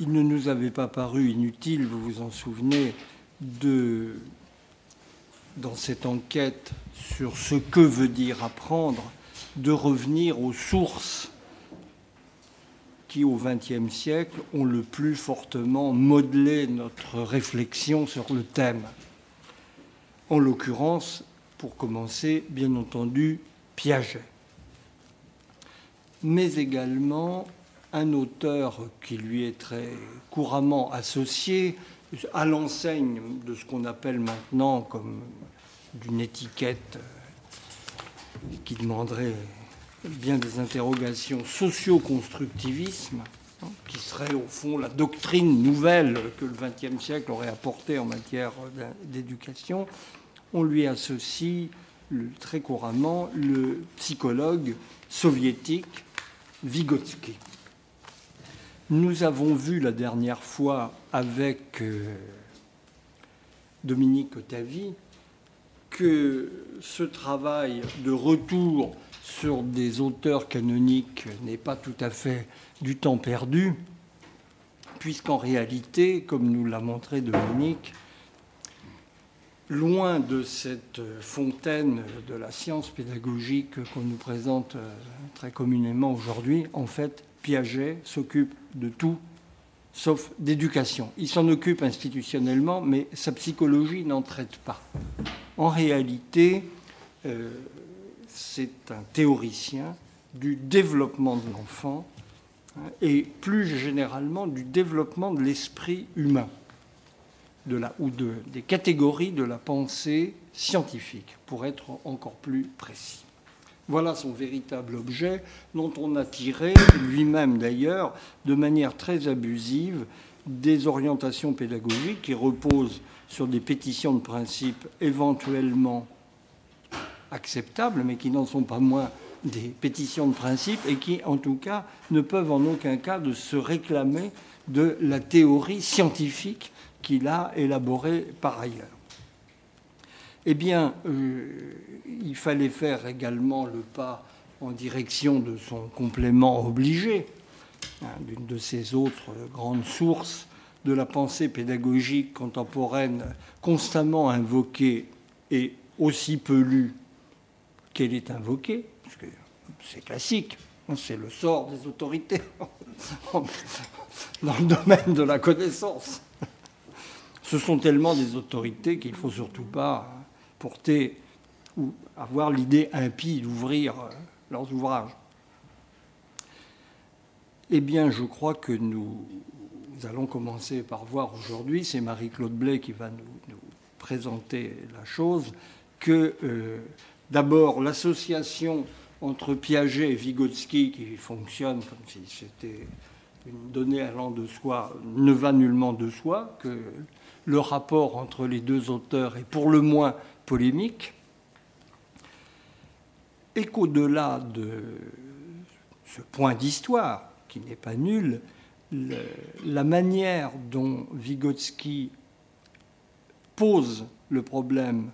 il ne nous avait pas paru inutile, vous vous en souvenez, de, dans cette enquête sur ce que veut dire apprendre, de revenir aux sources qui, au XXe siècle, ont le plus fortement modelé notre réflexion sur le thème. En l'occurrence, pour commencer, bien entendu, Piaget. Mais également un auteur qui lui est très couramment associé, à l'enseigne de ce qu'on appelle maintenant comme d'une étiquette qui demanderait bien des interrogations socio-constructivisme, hein, qui serait au fond la doctrine nouvelle que le XXe siècle aurait apportée en matière d'éducation, on lui associe très couramment le psychologue soviétique Vygotsky. Nous avons vu la dernière fois avec euh, Dominique Otavi que ce travail de retour sur des auteurs canoniques n'est pas tout à fait du temps perdu, puisqu'en réalité, comme nous l'a montré Dominique, loin de cette fontaine de la science pédagogique qu'on nous présente euh, très communément aujourd'hui, en fait, Piaget s'occupe de tout sauf d'éducation. Il s'en occupe institutionnellement, mais sa psychologie n'en traite pas. En réalité, euh, c'est un théoricien du développement de l'enfant hein, et plus généralement du développement de l'esprit humain ou de, des catégories de la pensée scientifique, pour être encore plus précis. Voilà son véritable objet, dont on a tiré, lui-même d'ailleurs, de manière très abusive, des orientations pédagogiques qui reposent sur des pétitions de principe éventuellement acceptables, mais qui n'en sont pas moins des pétitions de principe et qui, en tout cas, ne peuvent en aucun cas de se réclamer de la théorie scientifique qu'il a élaborée par ailleurs eh bien, euh, il fallait faire également le pas en direction de son complément obligé, hein, d'une de ces autres grandes sources de la pensée pédagogique contemporaine, constamment invoquée et aussi peu lue qu'elle est invoquée, parce que c'est classique, hein, c'est le sort des autorités dans le domaine de la connaissance. Ce sont tellement des autorités qu'il ne faut surtout pas porter ou avoir l'idée impie d'ouvrir euh, leurs ouvrages. Eh bien, je crois que nous, allons commencer par voir aujourd'hui, c'est Marie-Claude Blais qui va nous, présenter la chose, que euh, d'abord l'association entre Piaget et Vygotsky, qui fonctionne comme si c'était une donnée allant de soi, ne va nullement de soi, que le rapport entre les deux auteurs est pour le moins polémique, et qu'au-delà de ce point d'histoire, qui n'est pas nul, la manière dont Vygotsky pose le problème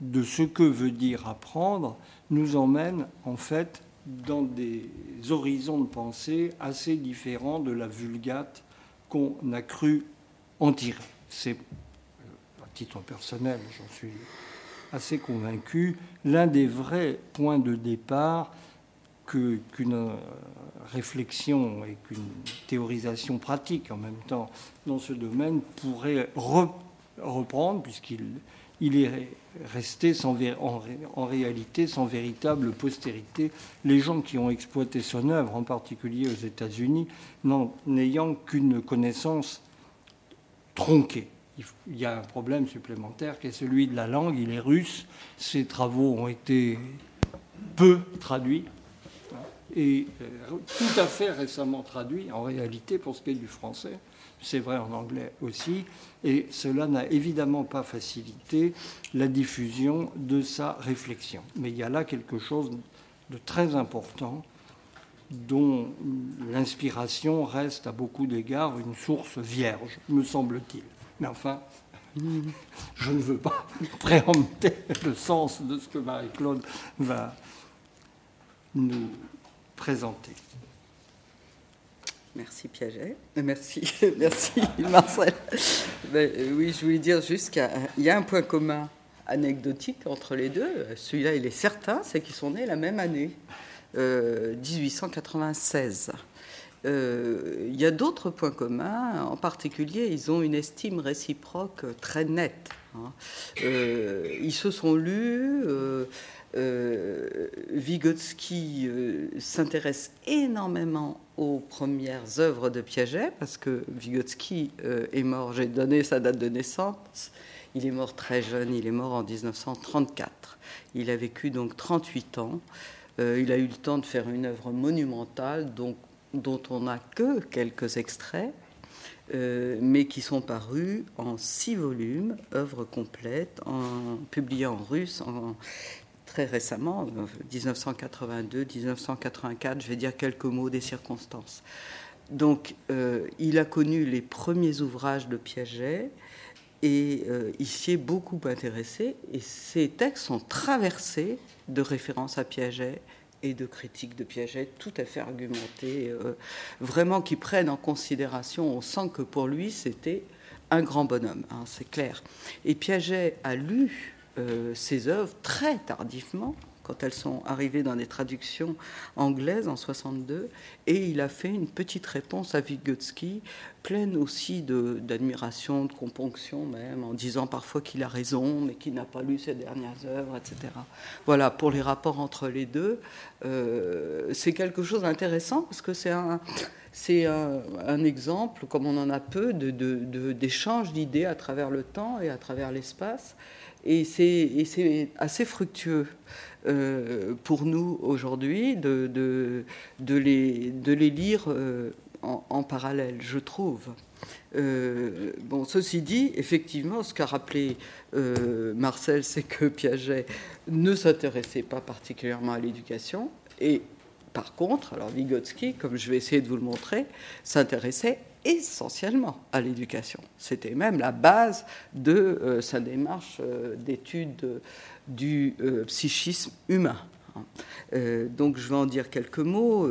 de ce que veut dire apprendre nous emmène en fait dans des horizons de pensée assez différents de la vulgate qu'on a cru en tirer. C'est, à titre personnel, j'en suis assez convaincu, l'un des vrais points de départ qu'une réflexion et qu'une théorisation pratique en même temps dans ce domaine pourrait reprendre, puisqu'il il est resté en, réalité sans véritable postérité. Les gens qui ont exploité son œuvre, en particulier aux États-Unis, n'ayant qu'une connaissance tronquée il y a un problème supplémentaire qui est celui de la langue. Il est russe. Ses travaux ont été peu traduits et euh, tout à fait récemment traduits en réalité pour ce qui est du français. C'est vrai en anglais aussi. Et cela n'a évidemment pas facilité la diffusion de sa réflexion. Mais il y a là quelque chose de très important dont l'inspiration reste à beaucoup d'égards une source vierge, me semble-t-il. Mais enfin, je ne veux pas préempter le sens de ce que Marie-Claude va nous présenter. Merci Piaget. Euh, merci, merci Marcel. Euh, oui, je voulais dire juste qu'il y a un point commun anecdotique entre les deux. Celui-là, il est certain, c'est qu'ils sont nés la même année, 1896. Il y a d'autres points communs, en particulier, ils ont une estime réciproque très nette. Hein. ils se sont lus. Euh, Vygotsky euh, s'intéresse énormément aux premières œuvres de Piaget, parce que Vygotsky euh, est mort, j'ai donné sa date de naissance, il est mort très jeune, il est mort en 1934. Il a vécu donc 38 ans. il a eu le temps de faire une œuvre monumentale donc, dont on n'a que quelques extraits. mais qui sont parus en six volumes, œuvres complètes, en, publiées en russe, très récemment, 1982, 1984, je vais dire quelques mots des circonstances. Donc, euh, il a connu les premiers ouvrages de Piaget et euh, il s'y est beaucoup intéressé. Et ses textes sont traversés de références à Piaget et de critiques de Piaget tout à fait argumentées, euh, vraiment qui prennent en considération. On sent que pour lui, c'était un grand bonhomme, hein, c'est clair. Et Piaget a lu euh, ses œuvres très tardivement, quand elles sont arrivées dans des traductions anglaises en 62, et il a fait une petite réponse à Vygotsky, pleine aussi d'admiration, de, componction même, en disant parfois qu'il a raison, mais qu'il n'a pas lu ses dernières œuvres, etc. Voilà, pour les rapports entre les deux, euh, c'est quelque chose d'intéressant, parce que c'est un... Exemple, comme on en a peu, d'échange de, d'idées à travers le temps et à travers l'espace. Et c'est assez fructueux pour nous aujourd'hui de, les, lire euh, en, parallèle, je trouve. Euh, bon, ceci dit, effectivement, ce qu'a rappelé Marcel, c'est que Piaget ne s'intéressait pas particulièrement à l'éducation. Et par contre, alors Vygotsky, comme je vais essayer de vous le montrer, s'intéressait essentiellement à l'éducation. C'était même la base de euh, sa démarche euh, d'étude du euh, psychisme humain. donc je vais en dire quelques mots.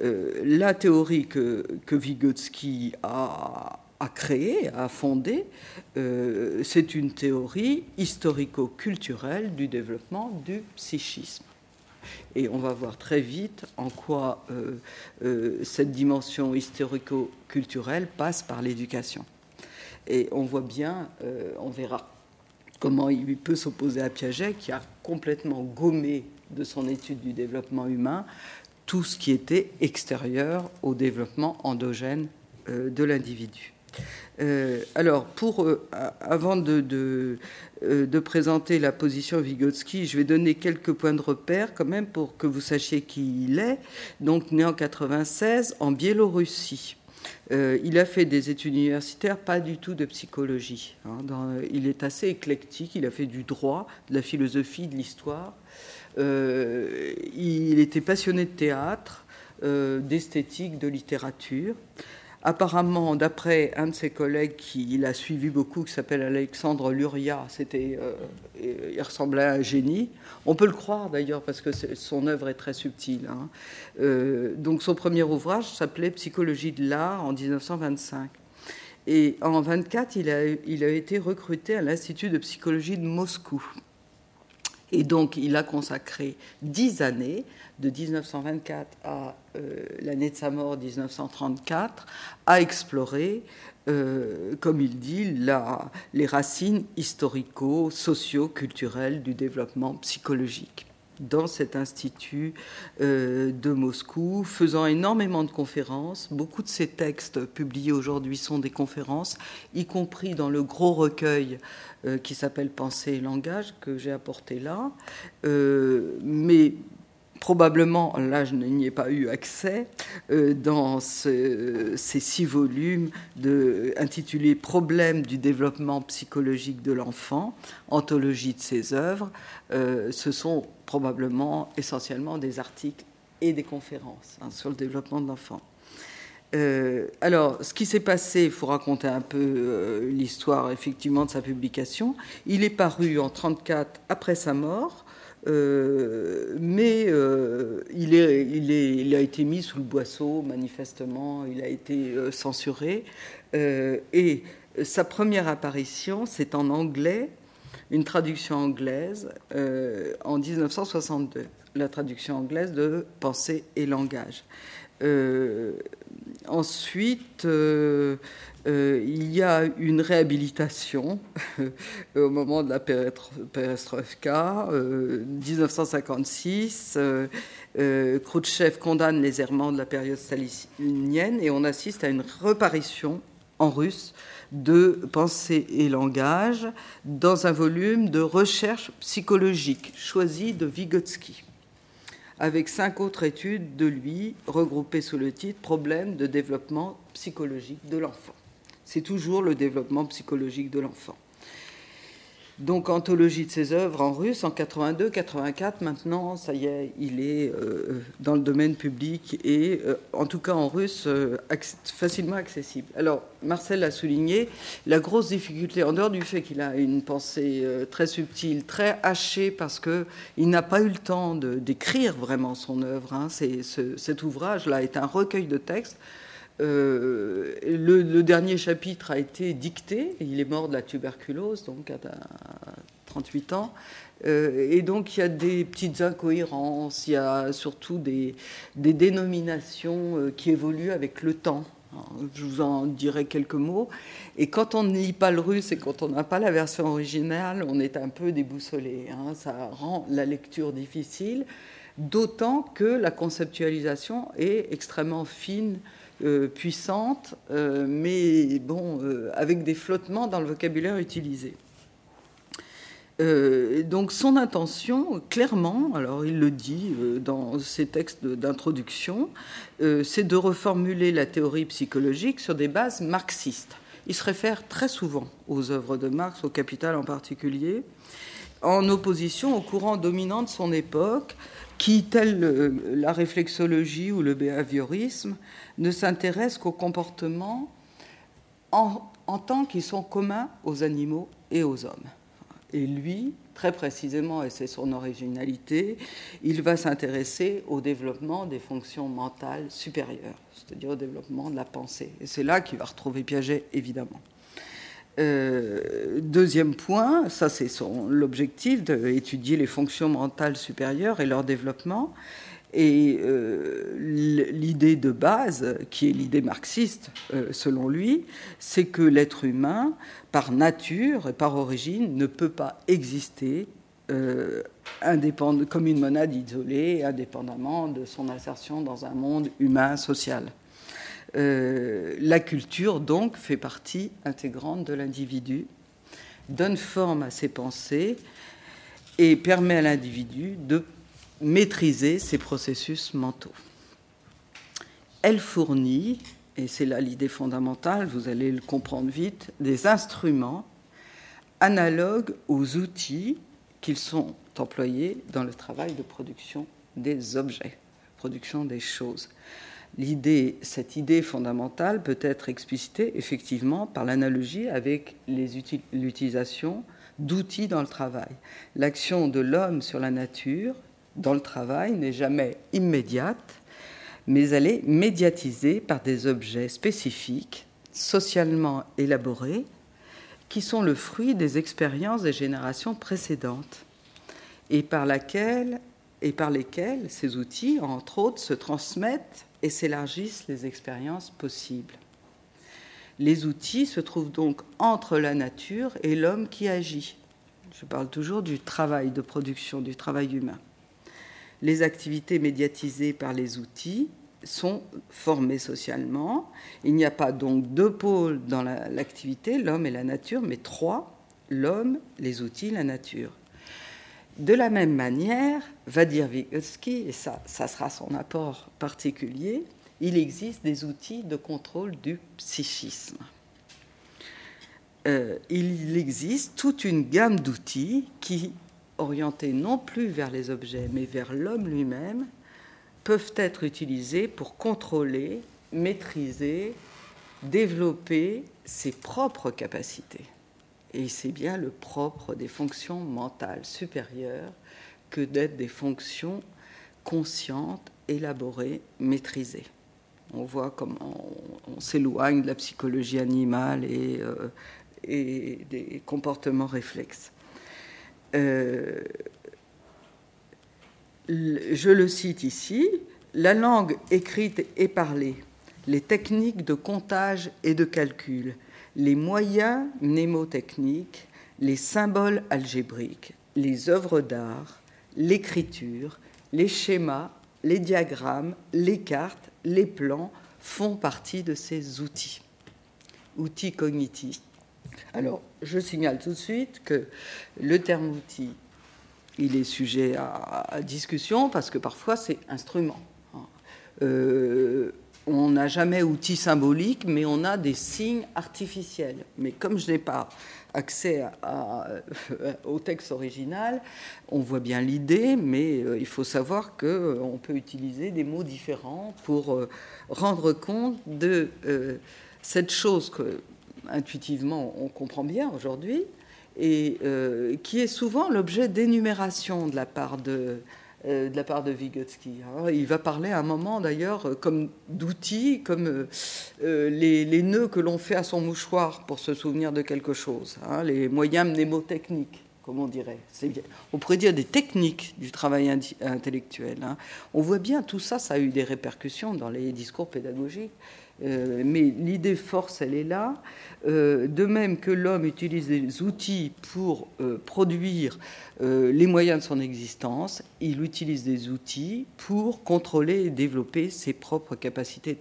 la théorie que, que Vygotsky a, a créée, a fondée, c'est une théorie historico-culturelle du développement du psychisme. Et on va voir très vite en quoi euh, euh, cette dimension historico-culturelle passe par l'éducation. Et on voit bien, euh, on verra comment il peut s'opposer à Piaget, qui a complètement gommé de son étude du développement humain tout ce qui était extérieur au développement endogène de l'individu. Euh, alors, pour, euh, avant de, euh, de, présenter la position Vygotsky, je vais donner quelques points de repère quand même pour que vous sachiez qui il est. Donc, né en 96 en Biélorussie. Il a fait des études universitaires, pas du tout de psychologie. Hein. il est assez éclectique, il a fait du droit, de la philosophie, de l'histoire. il était passionné de théâtre, d'esthétique, de littérature. Apparemment, d'après un de ses collègues qui l'a suivi beaucoup, qui s'appelle Alexandre Luria, c'était, euh, il ressemblait à un génie. On peut le croire d'ailleurs parce que son œuvre est très subtile. Hein. Euh, donc son premier ouvrage s'appelait Psychologie de l'art en 1925. Et en 24, il a, il a été recruté à l'Institut de psychologie de Moscou. Et donc, il a consacré dix années, de 1924 à euh, l'année de sa mort, 1934, à explorer, euh, comme il dit, la, les racines historico, socio-culturelles du développement psychologique dans cet institut euh, de Moscou, faisant énormément de conférences. Beaucoup de ses textes publiés aujourd'hui sont des conférences, y compris dans le gros recueil qui s'appelle Pensée et langage que j'ai apporté là. Mais probablement, là je n'y ai pas eu accès, dans ces six volumes intitulés Problèmes du développement psychologique de l'enfant, anthologie de ses œuvres, ce sont probablement essentiellement des articles et des conférences hein, sur le développement de l'enfant. Euh, alors, ce qui s'est passé, il faut raconter un peu euh, l'histoire effectivement de sa publication. Il est paru en 34 après sa mort. Mais il, est, il, a été mis sous le boisseau, manifestement, il a été censuré. et sa première apparition, c'est en anglais, une traduction anglaise, en 1962, la traduction anglaise de Pensée et langage. ensuite, euh, il y a une réhabilitation au moment de la perestroïka, 1956. Euh, euh, Khrouchtchev condamne les errements de la période stalinienne et on assiste à une reparition en russe de pensée et langage dans un volume de recherche psychologique choisi de Vygotsky avec cinq autres études de lui regroupées sous le titre Problèmes de développement psychologique de l'enfant c'est toujours le développement psychologique de l'enfant. Donc, anthologie de ses œuvres en russe en 82, 84. Maintenant, ça y est, il est euh, dans le domaine public et, euh, en tout cas en russe, euh, facilement accessible. Alors, Marcel a souligné la grosse difficulté, en dehors du fait qu'il a une pensée très subtile, très hachée, parce que il n'a pas eu le temps d'écrire vraiment son œuvre. Hein. cet ouvrage-là est un recueil de textes euh, le, dernier chapitre a été dicté. Il est mort de la tuberculose, donc à 38 ans. Euh, et donc il y a des petites incohérences, il y a surtout des, dénominations euh, qui évoluent avec le temps. je vous en dirai quelques mots. Et quand on ne lit pas le russe et quand on n'a pas la version originale, on est un peu déboussolé. Hein. Ça rend la lecture difficile, d'autant que la conceptualisation est extrêmement fine euh, puissante, euh, mais bon, euh, avec des flottements dans le vocabulaire utilisé. donc son intention, clairement, alors il le dit dans ses textes d'introduction, c'est de reformuler la théorie psychologique sur des bases marxistes. Il se réfère très souvent aux œuvres de Marx, au Capital en particulier, en opposition au courant dominant de son époque, qui, tel la réflexologie ou le behaviorisme, ne s'intéresse qu'aux comportements en, tant qu'ils sont communs aux animaux et aux hommes. Et lui, très précisément, et c'est son originalité, il va s'intéresser au développement des fonctions mentales supérieures, c'est-à-dire au développement de la pensée. Et c'est là qu'il va retrouver Piaget, évidemment. Euh, deuxième point, ça c'est l'objectif d'étudier les fonctions mentales supérieures et leur développement. Et euh, l'idée de base, qui est l'idée marxiste euh, selon lui, c'est que l'être humain, par nature et par origine, ne peut pas exister euh, comme une monade isolée, indépendamment de son insertion dans un monde humain social. la culture, donc, fait partie intégrante de l'individu, donne forme à ses pensées et permet à l'individu de maîtriser ces processus mentaux. Elle fournit, et c'est là l'idée fondamentale, vous allez le comprendre vite, des instruments analogues aux outils qu'ils sont employés dans le travail de production des objets, production des choses. L'idée, cette idée fondamentale peut être explicitée effectivement par l'analogie avec l'utilisation d'outils dans le travail. L'action de l'homme sur la nature dans le travail n'est jamais immédiate, mais elle est médiatisée par des objets spécifiques, socialement élaborés, qui sont le fruit des expériences des générations précédentes et par, laquelle, et par lesquels ces outils, entre autres, se transmettent et s'élargissent les expériences possibles. Les outils se trouvent donc entre la nature et l'homme qui agit. Je parle toujours du travail de production, du travail humain les activités médiatisées par les outils sont formées socialement. Il n'y a pas donc deux pôles dans l'activité, l'homme et la nature, mais trois, l'homme, les outils, la nature. De la même manière, va dire Vygotsky, et ça, ça sera son apport particulier, il existe des outils de contrôle du psychisme. Euh, il existe toute une gamme d'outils qui orientés non plus vers les objets, mais vers l'homme lui-même, peuvent être utilisés pour contrôler, maîtriser, développer ses propres capacités. Et c'est bien le propre des fonctions mentales supérieures que d'être des fonctions conscientes, élaborées, maîtrisées. On voit comment on, s'éloigne de la psychologie animale et, euh, des comportements réflexes. Euh, je le cite ici, la langue écrite et parlée, les techniques de comptage et de calcul, les moyens mnémotechniques, les symboles algébriques, les œuvres d'art, l'écriture, les schémas, les diagrammes, les cartes, les plans font partie de ces outils, outils cognitifs. Alors, je signale tout de suite que le terme outil, il est sujet à, discussion parce que parfois c'est instrument. Euh, on n'a jamais outil symbolique, mais on a des signes artificiels. Mais comme je n'ai pas accès au texte original, on voit bien l'idée, mais euh, il faut savoir qu'on euh, peut utiliser des mots différents pour euh, rendre compte de cette chose que intuitivement on comprend bien aujourd'hui et qui est souvent l'objet d'énumération de la part de euh, de la part de Vygotsky. il va parler à un moment d'ailleurs euh, comme d'outils, comme euh, les, nœuds que l'on fait à son mouchoir pour se souvenir de quelque chose, hein, les moyens mnémotechniques, comme on dirait. On pourrait dire des techniques du travail intellectuel. Hein. On voit bien tout ça, ça a eu des répercussions dans les discours pédagogiques. Mais l'idée force, elle est là. de même que l'homme utilise des outils pour produire euh, les moyens de son existence, il utilise des outils pour contrôler et développer ses propres capacités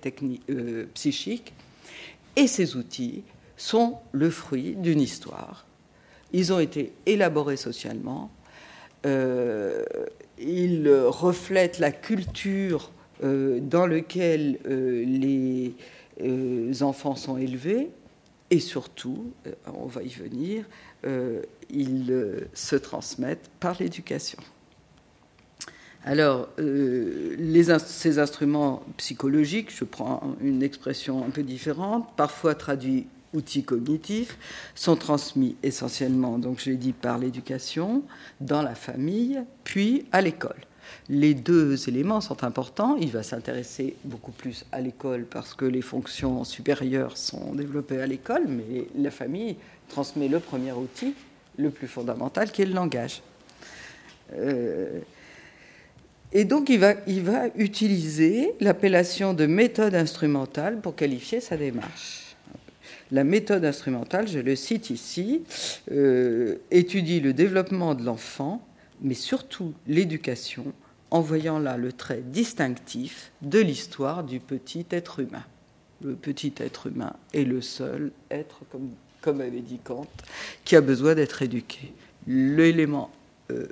euh, psychiques. Et ces outils sont le fruit d'une histoire. Ils ont été élaborés socialement. Euh, ils reflètent la culture dans laquelle les enfants sont élevés. Et surtout, on va y venir, euh, ils euh, se transmettent par l'éducation. Alors, euh, ces instruments psychologiques, je prends une expression un peu différente, parfois traduits outils cognitifs, sont transmis essentiellement, donc je l'ai dit, par l'éducation, dans la famille, puis à l'école. Les deux éléments sont importants. Il va s'intéresser beaucoup plus à l'école parce que les fonctions supérieures sont développées à l'école, mais la famille transmet le premier outil, le plus fondamental, qui est le langage. Euh, et donc, il va, il va utiliser l'appellation de méthode instrumentale pour qualifier sa démarche. La méthode instrumentale, je le cite ici, euh, étudie le développement de l'enfant, mais surtout l'éducation, en voyant là le trait distinctif de l'histoire du petit être humain. Le petit être humain est le seul être, comme comme avait dit Kant, qui a besoin d'être éduqué. L'élément euh,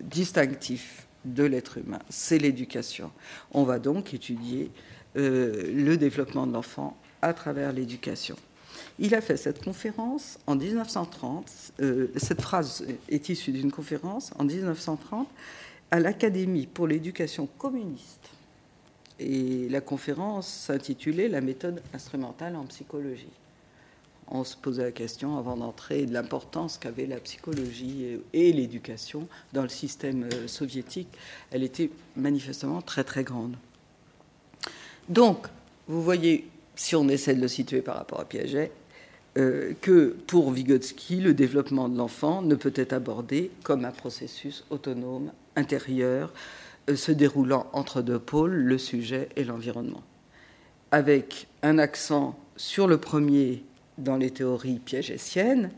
distinctif de l'être humain, c'est l'éducation. On va donc étudier euh, le développement de l'enfant à travers l'éducation. Il a fait cette conférence en 1930. Euh, cette phrase est issue d'une conférence en 1930 à l'Académie pour l'éducation communiste. Et la conférence s'intitulait La méthode instrumentale en psychologie on se posait la question avant d'entrer de l'importance qu'avait la psychologie et, l'éducation dans le système euh, soviétique. Elle était manifestement très très grande. Donc, vous voyez, si on essaie de le situer par rapport à Piaget, euh, que pour Vygotsky, le développement de l'enfant ne peut être abordé comme un processus autonome, intérieur, euh, se déroulant entre deux pôles, le sujet et l'environnement. Avec un accent sur le premier dans les théories piagétiennes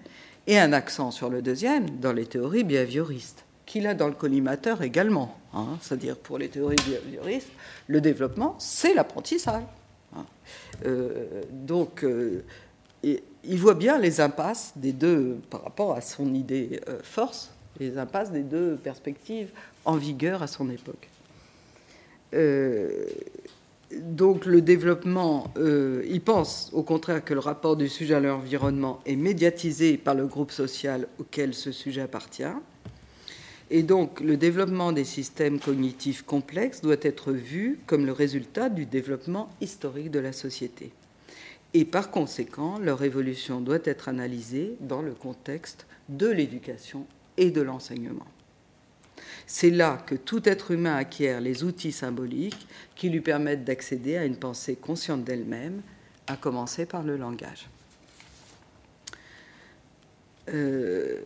et un accent sur le deuxième dans les théories behavioristes, qu'il a dans le collimateur également. Hein. C'est-à-dire pour les théories behavioristes, le développement, c'est l'apprentissage. Hein. Euh, donc, euh, il voit bien les impasses des deux, par rapport à son idée euh, force, les impasses des deux perspectives en vigueur à son époque donc le développement, euh, il pense au contraire que le rapport du sujet à l'environnement est médiatisé par le groupe social auquel ce sujet appartient. Et donc le développement des systèmes cognitifs complexes doit être vu comme le résultat du développement historique de la société. Et par conséquent, leur évolution doit être analysée dans le contexte de l'éducation et de l'enseignement. C'est là que tout être humain acquiert les outils symboliques qui lui permettent d'accéder à une pensée consciente d'elle-même, à commencer par le langage. Euh,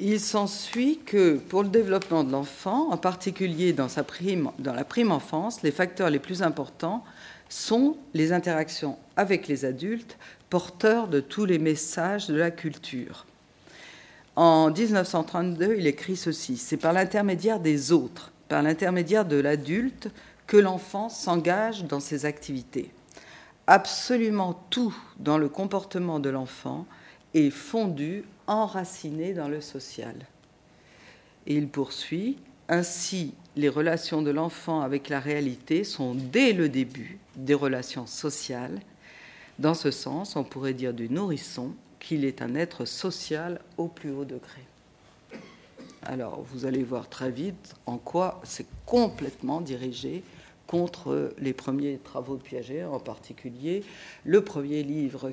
il s'ensuit que pour le développement de l'enfant, en particulier dans, sa prime, dans la prime enfance, les facteurs les plus importants sont les interactions avec les adultes, porteurs de tous les messages de la culture. En 1932, il écrit ceci C'est par l'intermédiaire des autres, par l'intermédiaire de l'adulte, que l'enfant s'engage dans ses activités. Absolument tout dans le comportement de l'enfant est fondu, enraciné dans le social. Et il poursuit Ainsi, les relations de l'enfant avec la réalité sont dès le début des relations sociales. Dans ce sens, on pourrait dire du nourrisson qu'il est un être social au plus haut degré. Alors, vous allez voir très vite en quoi c'est complètement dirigé contre les premiers travaux de Piaget, en particulier le premier livre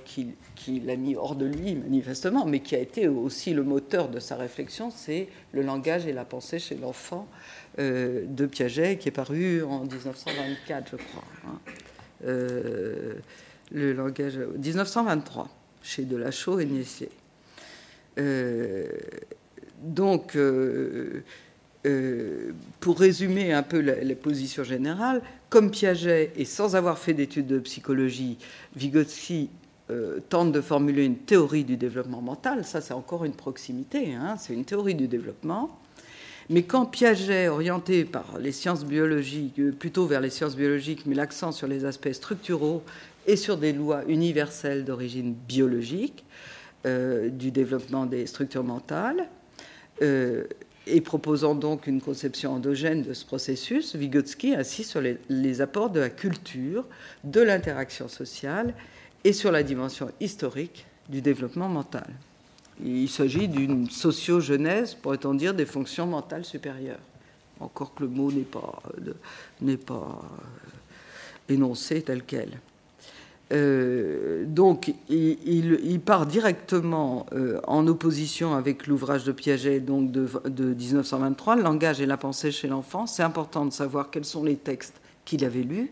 qu'il a mis hors de lui, manifestement, mais qui a été aussi le moteur de sa réflexion, c'est Le langage et la pensée chez l'enfant euh, de Piaget, qui est paru en 1924, je crois. Hein. Euh, le langage 1923 chez Delachaux et Niessier. Euh, donc, euh, pour résumer un peu les positions générales, comme Piaget, et sans avoir fait d'études de psychologie, Vygotsky euh, tente de formuler une théorie du développement mental. Ça, c'est encore une proximité, hein, c'est une théorie du développement. Mais quand Piaget, orienté par les sciences biologiques, euh, plutôt vers les sciences biologiques, met l'accent sur les aspects structuraux et sur des lois universelles d'origine biologique du développement des structures mentales, et proposant donc une conception endogène de ce processus, Vygotsky insiste sur les, apports de la culture, de l'interaction sociale et sur la dimension historique du développement mental. Il s'agit d'une socio-genèse, pourrait-on dire, des fonctions mentales supérieures. Encore que le mot n'est pas, n'est pas euh, énoncé tel quel. Euh, donc, il, part directement euh, en opposition avec l'ouvrage de Piaget donc de, 1923, Le langage et la pensée chez l'enfant. C'est important de savoir quels sont les textes qu'il avait lus.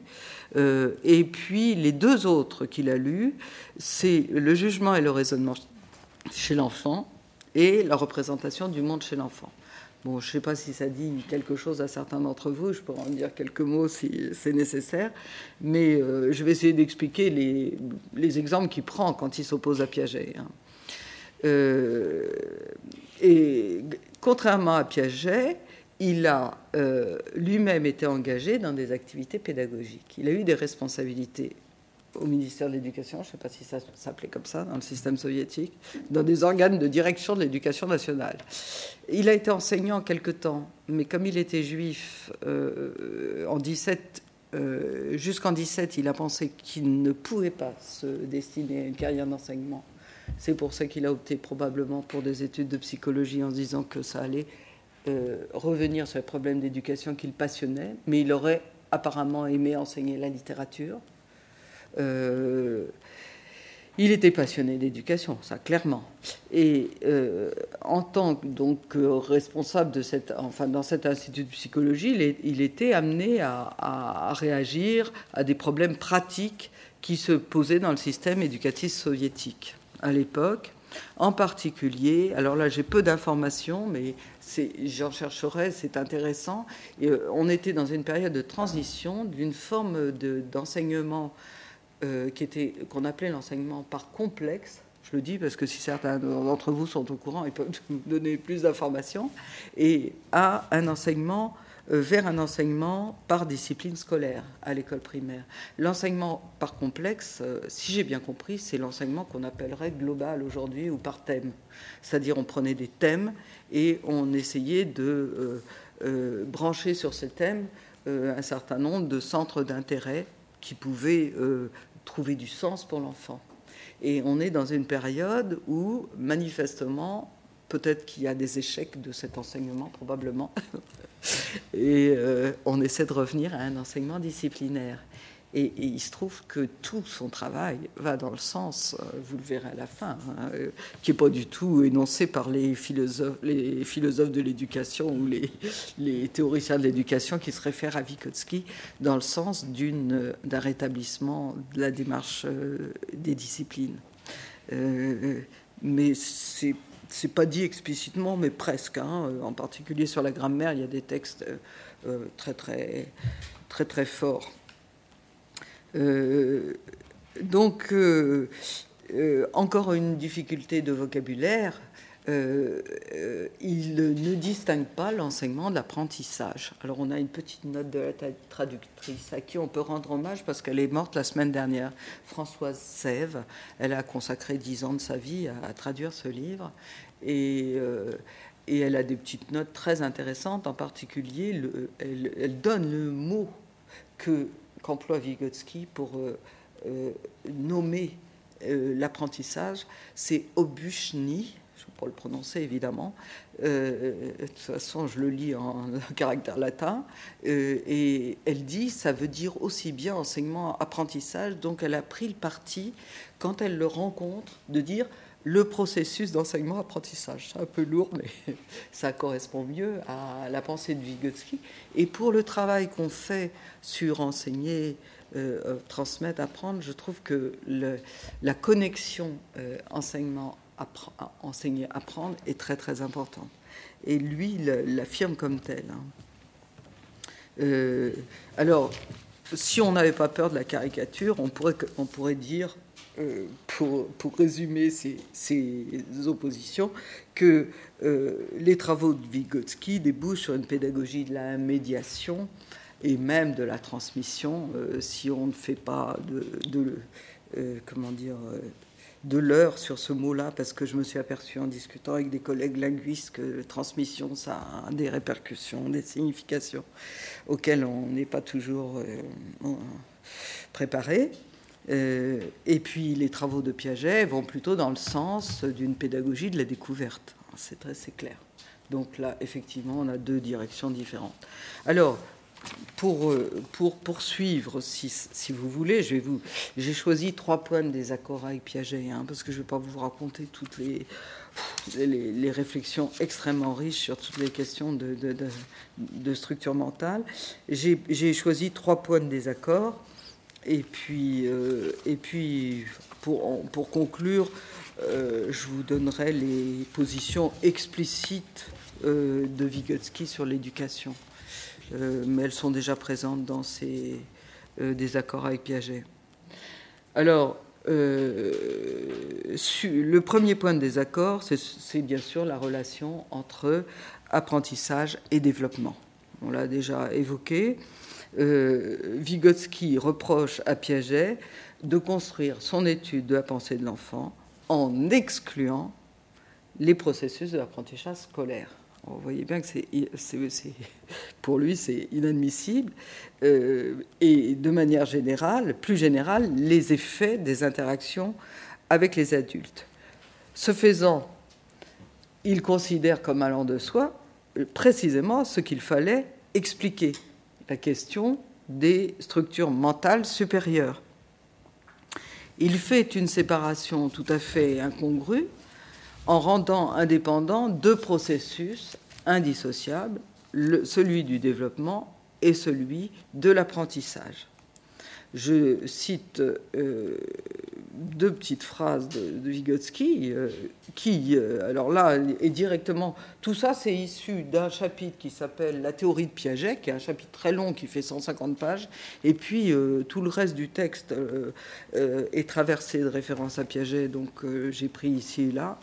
Euh, et puis, les deux autres qu'il a lus, c'est Le jugement et le raisonnement chez l'enfant et la représentation du monde chez l'enfant. Bon, je ne sais pas si ça dit quelque chose à certains d'entre vous, je pourrais en dire quelques mots si c'est nécessaire, mais euh, je vais essayer d'expliquer les, exemples qu'il prend quand il s'oppose à Piaget. Hein. Euh, et contrairement à Piaget, il a euh, lui-même été engagé dans des activités pédagogiques. Il a eu des responsabilités au ministère de l'Éducation, je ne sais pas si ça s'appelait comme ça dans le système soviétique, dans des organes de direction de l'éducation nationale. Il a été enseignant quelque temps, mais comme il était juif euh, en 17, euh, jusqu'en 17, il a pensé qu'il ne pouvait pas se destiner à une carrière d'enseignement. C'est pour ça qu'il a opté probablement pour des études de psychologie en se disant que ça allait euh, revenir sur les problèmes d'éducation qu'il passionnait, mais il aurait apparemment aimé enseigner la littérature. Euh, il était passionné d'éducation, ça clairement. Et euh, en tant donc responsable de cette, enfin dans cet institut de psychologie, il, était amené à, réagir à des problèmes pratiques qui se posaient dans le système éducatif soviétique à l'époque. En particulier, alors là j'ai peu d'informations, mais j'en chercherai, c'est intéressant. Euh, on était dans une période de transition d'une forme d'enseignement euh, qu'on appelait l'enseignement par complexe. Je le dis parce que si certains d'entre vous sont au courant, ils peuvent nous donner plus d'informations. Et à un enseignement euh, vers un enseignement par discipline scolaire à l'école primaire. L'enseignement par complexe, euh, si j'ai bien compris, c'est l'enseignement qu'on appellerait global aujourd'hui ou par thème. C'est-à-dire on prenait des thèmes et on essayait de brancher sur ces thèmes un certain nombre de centres d'intérêt qui pouvaient trouver du sens pour l'enfant. Et on est dans une période où, manifestement, peut-être qu'il y a des échecs de cet enseignement, probablement, et euh, on essaie de revenir à un enseignement disciplinaire. Et, il se trouve que tout son travail va dans le sens, euh, vous le verrez à la fin, hein, euh, qui n'est pas du tout énoncé par les philosophes, les philosophes de l'éducation ou les, théoriciens de l'éducation qui se réfèrent à Vygotsky dans le sens d'un rétablissement de la démarche euh, des disciplines. mais c'est c'est pas dit explicitement, mais presque. Hein. En particulier sur la grammaire, il y a des textes très très très très forts. Euh, donc, euh, euh, encore une difficulté de vocabulaire. il ne distingue pas l'enseignement de l'apprentissage. Alors on a une petite note de la traductrice à qui on peut rendre hommage parce qu'elle est morte la semaine dernière, Françoise Sève. Elle a consacré dix ans de sa vie à, traduire ce livre et, elle a des petites notes très intéressantes. En particulier, elle, donne le mot que qu'emploie Vygotsky pour euh, euh, nommer euh, l'apprentissage, c'est obuchni, je peux le prononcer évidemment, de toute façon je le lis en caractère latin, et elle dit ça veut dire aussi bien enseignement apprentissage, donc elle a pris le parti quand elle le rencontre de dire le processus d'enseignement-apprentissage. C'est un peu lourd, mais ça correspond mieux à la pensée de Vygotsky. Et pour le travail qu'on fait sur enseigner, euh, euh, transmettre, apprendre, je trouve que la connexion euh, enseignement, enseigner, apprendre est très très importante. Et lui l'affirme comme tel. Hein. alors, si on n'avait pas peur de la caricature, on pourrait dire euh, pour, résumer ces, oppositions, que euh, les travaux de Vygotsky débouchent sur une pédagogie de la médiation et même de la transmission, euh, si on ne fait pas de, de comment dire, de l'heure sur ce mot-là, parce que je me suis aperçu en discutant avec des collègues linguistes que transmission, ça a des répercussions, des significations auxquelles on n'est pas toujours préparé. Euh, et puis les travaux de Piaget vont plutôt dans le sens d'une pédagogie de la découverte. C'est très clair. Donc là, effectivement, on a deux directions différentes. Alors, pour, euh, pour poursuivre, si, vous voulez, je vais vous, j'ai choisi trois points de désaccord avec Piaget, hein, parce que je ne vais pas vous raconter toutes les, réflexions extrêmement riches sur toutes les questions de, structure mentale. J'ai choisi trois points de désaccord. Et puis, euh, et puis pour, conclure, euh, je vous donnerai les positions explicites euh, de Vygotsky sur l'éducation. mais elles sont déjà présentes dans ses désaccords avec Piaget. Alors, le premier point de désaccord, c'est bien sûr la relation entre apprentissage et développement. On l'a déjà évoqué. Euh, Vygotsky reproche à Piaget de construire son étude de la pensée de l'enfant en excluant les processus de l'apprentissage scolaire. vous voyez bien que pour lui, c'est inadmissible. Euh, et de manière générale, plus générale, les effets des interactions avec les adultes. Ce faisant, il considère comme allant de soi précisément ce qu'il fallait expliquer la question des structures mentales supérieures. Il fait une séparation tout à fait incongrue en rendant indépendants deux processus indissociables, celui du développement et celui de l'apprentissage. Je cite euh, deux petites phrases de, Vygotsky euh, qui, euh, alors là, est directement. Tout ça, c'est issu d'un chapitre qui s'appelle La théorie de Piaget, qui est un chapitre très long qui fait 150 pages. Et puis, tout le reste du texte est traversé de références à Piaget, donc j'ai pris ici et là.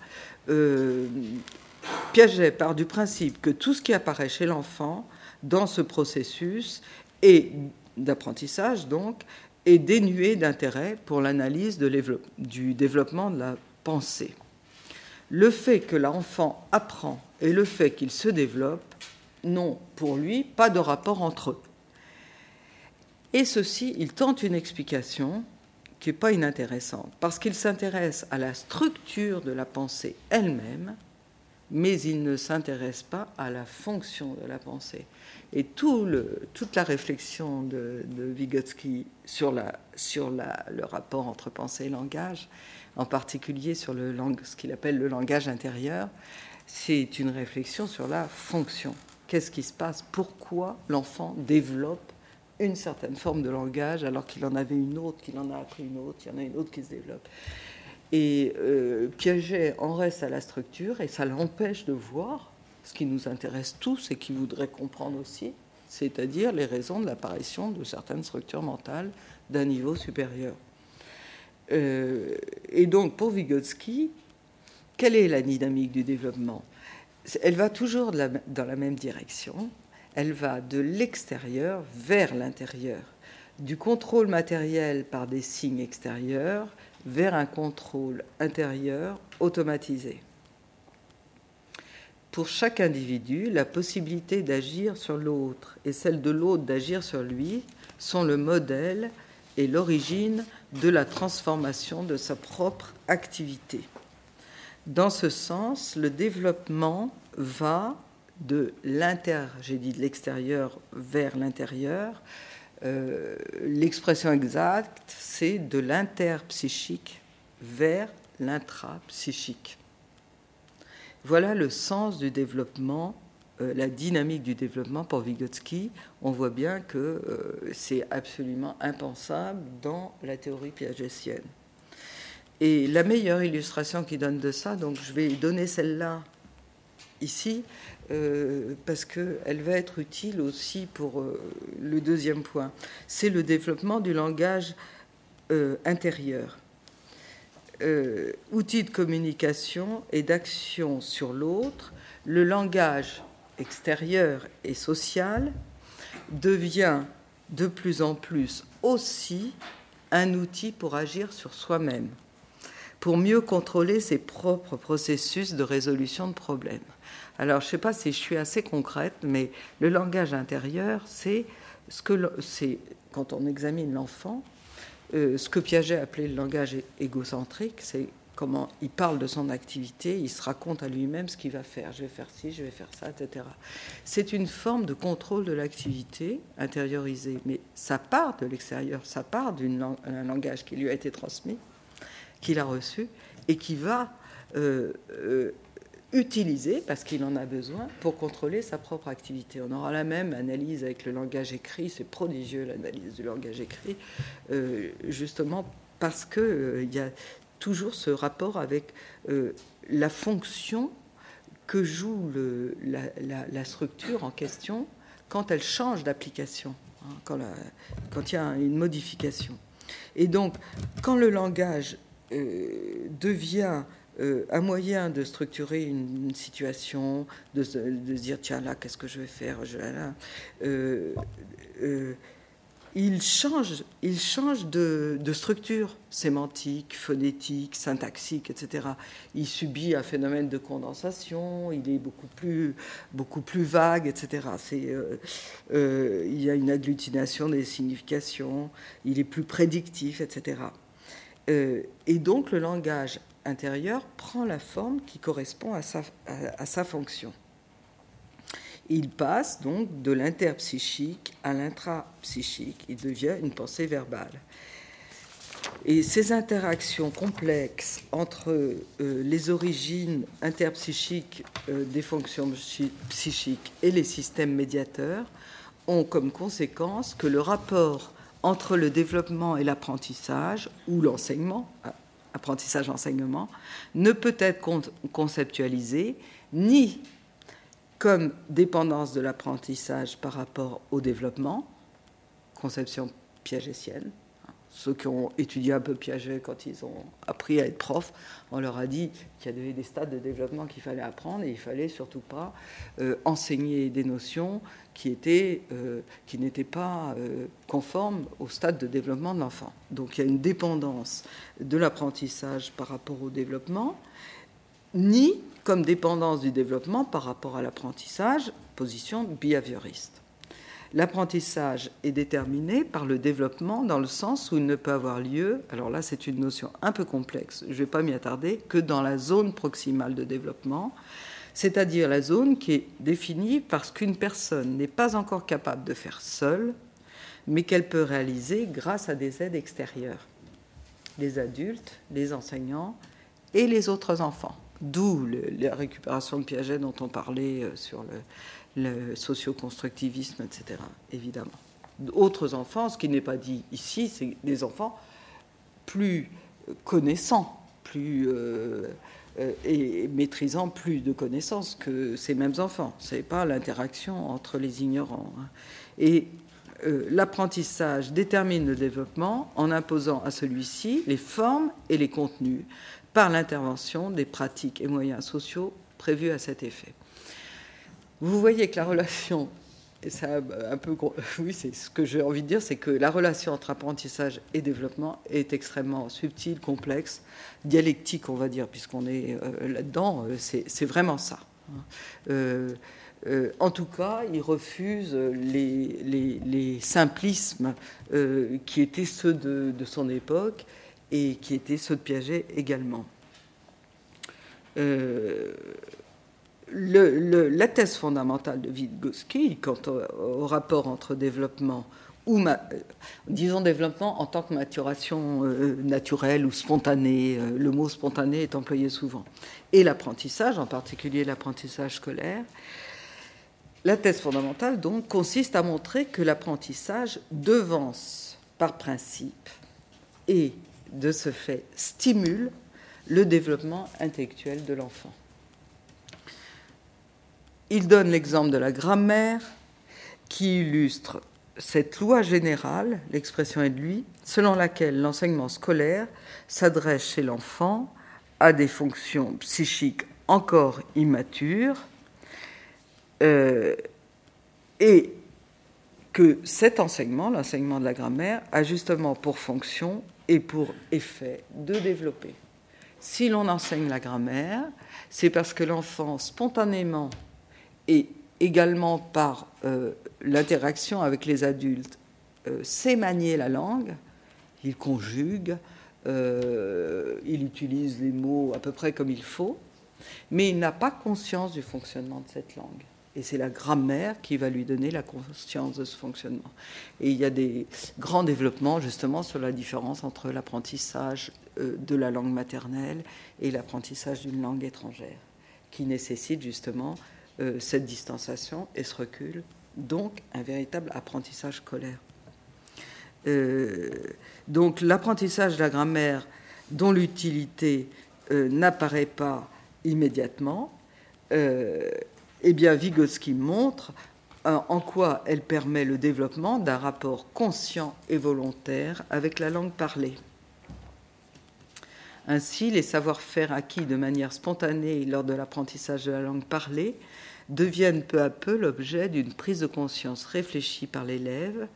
Piaget part du principe que tout ce qui apparaît chez l'enfant dans ce processus est d'apprentissage, donc, est dénué d'intérêt pour l'analyse du développement de la pensée. Le fait que l'enfant apprend et le fait qu'il se développe n'ont pour lui pas de rapport entre eux. Et ceci, il tente une explication qui n'est pas inintéressante, parce qu'il s'intéresse à la structure de la pensée elle-même mais il ne s'intéresse pas à la fonction de la pensée. Et toute la réflexion de, Vygotsky sur, le rapport entre pensée et langage, en particulier sur ce qu'il appelle le langage intérieur, c'est une réflexion sur la fonction. Qu'est-ce qui se passe? Pourquoi l'enfant développe une certaine forme de langage alors qu'il en avait une autre, qu'il en a appris une autre, il y en a une autre qui se développe? Et euh, Piaget en reste à la structure et ça l'empêche de voir ce qui nous intéresse tous et qui voudrait comprendre aussi, c'est-à-dire les raisons de l'apparition de certaines structures mentales d'un niveau supérieur. Euh, et donc pour Vygotsky, quelle est la dynamique du développement? Elle va toujours dans la même direction, elle va de l'extérieur vers l'intérieur, du contrôle matériel par des signes extérieurs vers un contrôle intérieur automatisé. Pour chaque individu, la possibilité d'agir sur l'autre et celle de l'autre d'agir sur lui sont le modèle et l'origine de la transformation de sa propre activité. Dans ce sens, le développement va de l'inter, j'ai dit de l'extérieur vers l'intérieur. Euh, l'expression exacte, c'est de l'interpsychique vers l'intrapsychique. Voilà le sens du développement, euh, la dynamique du développement pour Vygotsky. On voit bien que euh, c'est absolument impensable dans la théorie piagétienne. Et la meilleure illustration qui donne de ça, donc je vais donner celle-là ici, euh, parce qu'elle va être utile aussi pour le deuxième point. C'est le développement du langage intérieur. Outil de communication et d'action sur l'autre, le langage extérieur et social devient de plus en plus aussi un outil pour agir sur soi-même, pour mieux contrôler ses propres processus de résolution de problèmes. Alors, je ne sais pas si je suis assez concrète, mais le langage intérieur, c'est ce que c'est quand on examine l'enfant, euh, ce que Piaget appelait le langage égocentrique, c'est comment il parle de son activité, il se raconte à lui-même ce qu'il va faire. Je vais faire ci, je vais faire ça, etc. C'est une forme de contrôle de l'activité intériorisée, mais ça part de l'extérieur, ça part d'un langage qui lui a été transmis, qu'il a reçu, et qui va euh, euh, utiliser, parce qu'il en a besoin, pour contrôler sa propre activité. On aura la même analyse avec le langage écrit, c'est prodigieux l'analyse du langage écrit, euh, justement parce qu'il euh, y a toujours ce rapport avec euh, la fonction que joue la, structure en question quand elle change d'application, hein, quand, quand, il y a une modification. Et donc, quand le langage devient euh, un moyen de structurer une, situation, de, se dire tiens là, qu'est-ce que je vais faire euh, euh, il change, il change de, structure sémantique, phonétique, syntaxique, etc. Il subit un phénomène de condensation, il est beaucoup plus, beaucoup plus vague, etc. Il y a une agglutination des significations, il est plus prédictif, etc. et donc le langage intérieur prend la forme qui correspond à sa, fonction. Il passe donc de l'interpsychique à l'intrapsychique. Il devient une pensée verbale. Et ces interactions complexes entre euh, les origines interpsychiques euh, des fonctions psychiques et les systèmes médiateurs ont comme conséquence que le rapport entre le développement et l'apprentissage, ou l'enseignement, apprentissage-enseignement, ne peut être conceptualisé ni comme dépendance de l'apprentissage par rapport au développement, conception piagétienne. Ceux qui ont étudié un peu Piaget quand ils ont appris à être prof, on leur a dit qu'il y avait des stades de développement qu'il fallait apprendre et il fallait surtout pas euh, enseigner des notions qui euh, n'étaient pas euh, conformes au stade de développement de l'enfant. Donc il y a une dépendance de l'apprentissage par rapport au développement, ni comme dépendance du développement par rapport à l'apprentissage, position behavioriste. L'apprentissage est déterminé par le développement dans le sens où il ne peut avoir lieu, alors là c'est une notion un peu complexe, je ne vais pas m'y attarder, que dans la zone proximale de développement, c'est-à-dire la zone qui est définie parce qu'une personne n'est pas encore capable de faire seule, mais qu'elle peut réaliser grâce à des aides extérieures, les adultes, les enseignants et les autres enfants. D'où la récupération de Piaget dont on parlait euh, sur le, le socioconstructivisme, etc., évidemment. Autres enfants, ce qui n'est pas dit ici, c'est des enfants plus connaissants, plus euh, euh, et maîtrisant plus de connaissances que ces mêmes enfants. Ce n'est pas l'interaction entre les ignorants. Hein. Et euh, l'apprentissage détermine le développement en imposant à celui-ci les formes et les contenus par l'intervention des pratiques et moyens sociaux prévus à cet effet. Vous voyez que la relation, et ça un peu, oui, c'est ce que j'ai envie de dire, c'est que la relation entre apprentissage et développement est extrêmement subtile, complexe, dialectique, on va dire, puisqu'on est euh, là-dedans. Euh, c'est vraiment ça. Hein. Euh, en tout cas, il refuse les, simplismes euh, qui étaient ceux de, son époque et qui étaient ceux de Piaget également. Euh, la thèse fondamentale de Vygotsky quant au, rapport entre développement ou disons développement en tant que maturation naturelle ou spontanée, le mot spontané est employé souvent, et l'apprentissage, en particulier l'apprentissage scolaire, la thèse fondamentale, donc, consiste à montrer que l'apprentissage devance par principe et, de ce fait, stimule le développement intellectuel de l'enfant. Il donne l'exemple de la grammaire qui illustre cette loi générale, l'expression est de lui, selon laquelle l'enseignement scolaire s'adresse chez l'enfant à des fonctions psychiques encore immatures euh, et que cet enseignement, l'enseignement de la grammaire, a justement pour fonction et pour effet de développer. Si l'on enseigne la grammaire, c'est parce que l'enfant, spontanément et également par euh, l'interaction avec les adultes, euh, sait manier la langue, il conjugue, il utilise les mots à peu près comme il faut, mais il n'a pas conscience du fonctionnement de cette langue. Et c'est la grammaire qui va lui donner la conscience de ce fonctionnement. Et il y a des grands développements justement sur la différence entre l'apprentissage euh, de la langue maternelle et l'apprentissage d'une langue étrangère, qui nécessite justement euh, cette distanciation et ce recul, donc un véritable apprentissage scolaire. Euh, donc l'apprentissage de la grammaire dont l'utilité n'apparaît pas immédiatement, eh bien, Vygotsky montre euh, en quoi elle permet le développement d'un rapport conscient et volontaire avec la langue parlée. Ainsi, les savoir-faire acquis de manière spontanée lors de l'apprentissage de la langue parlée deviennent peu à peu l'objet d'une prise de conscience réfléchie par l'élève,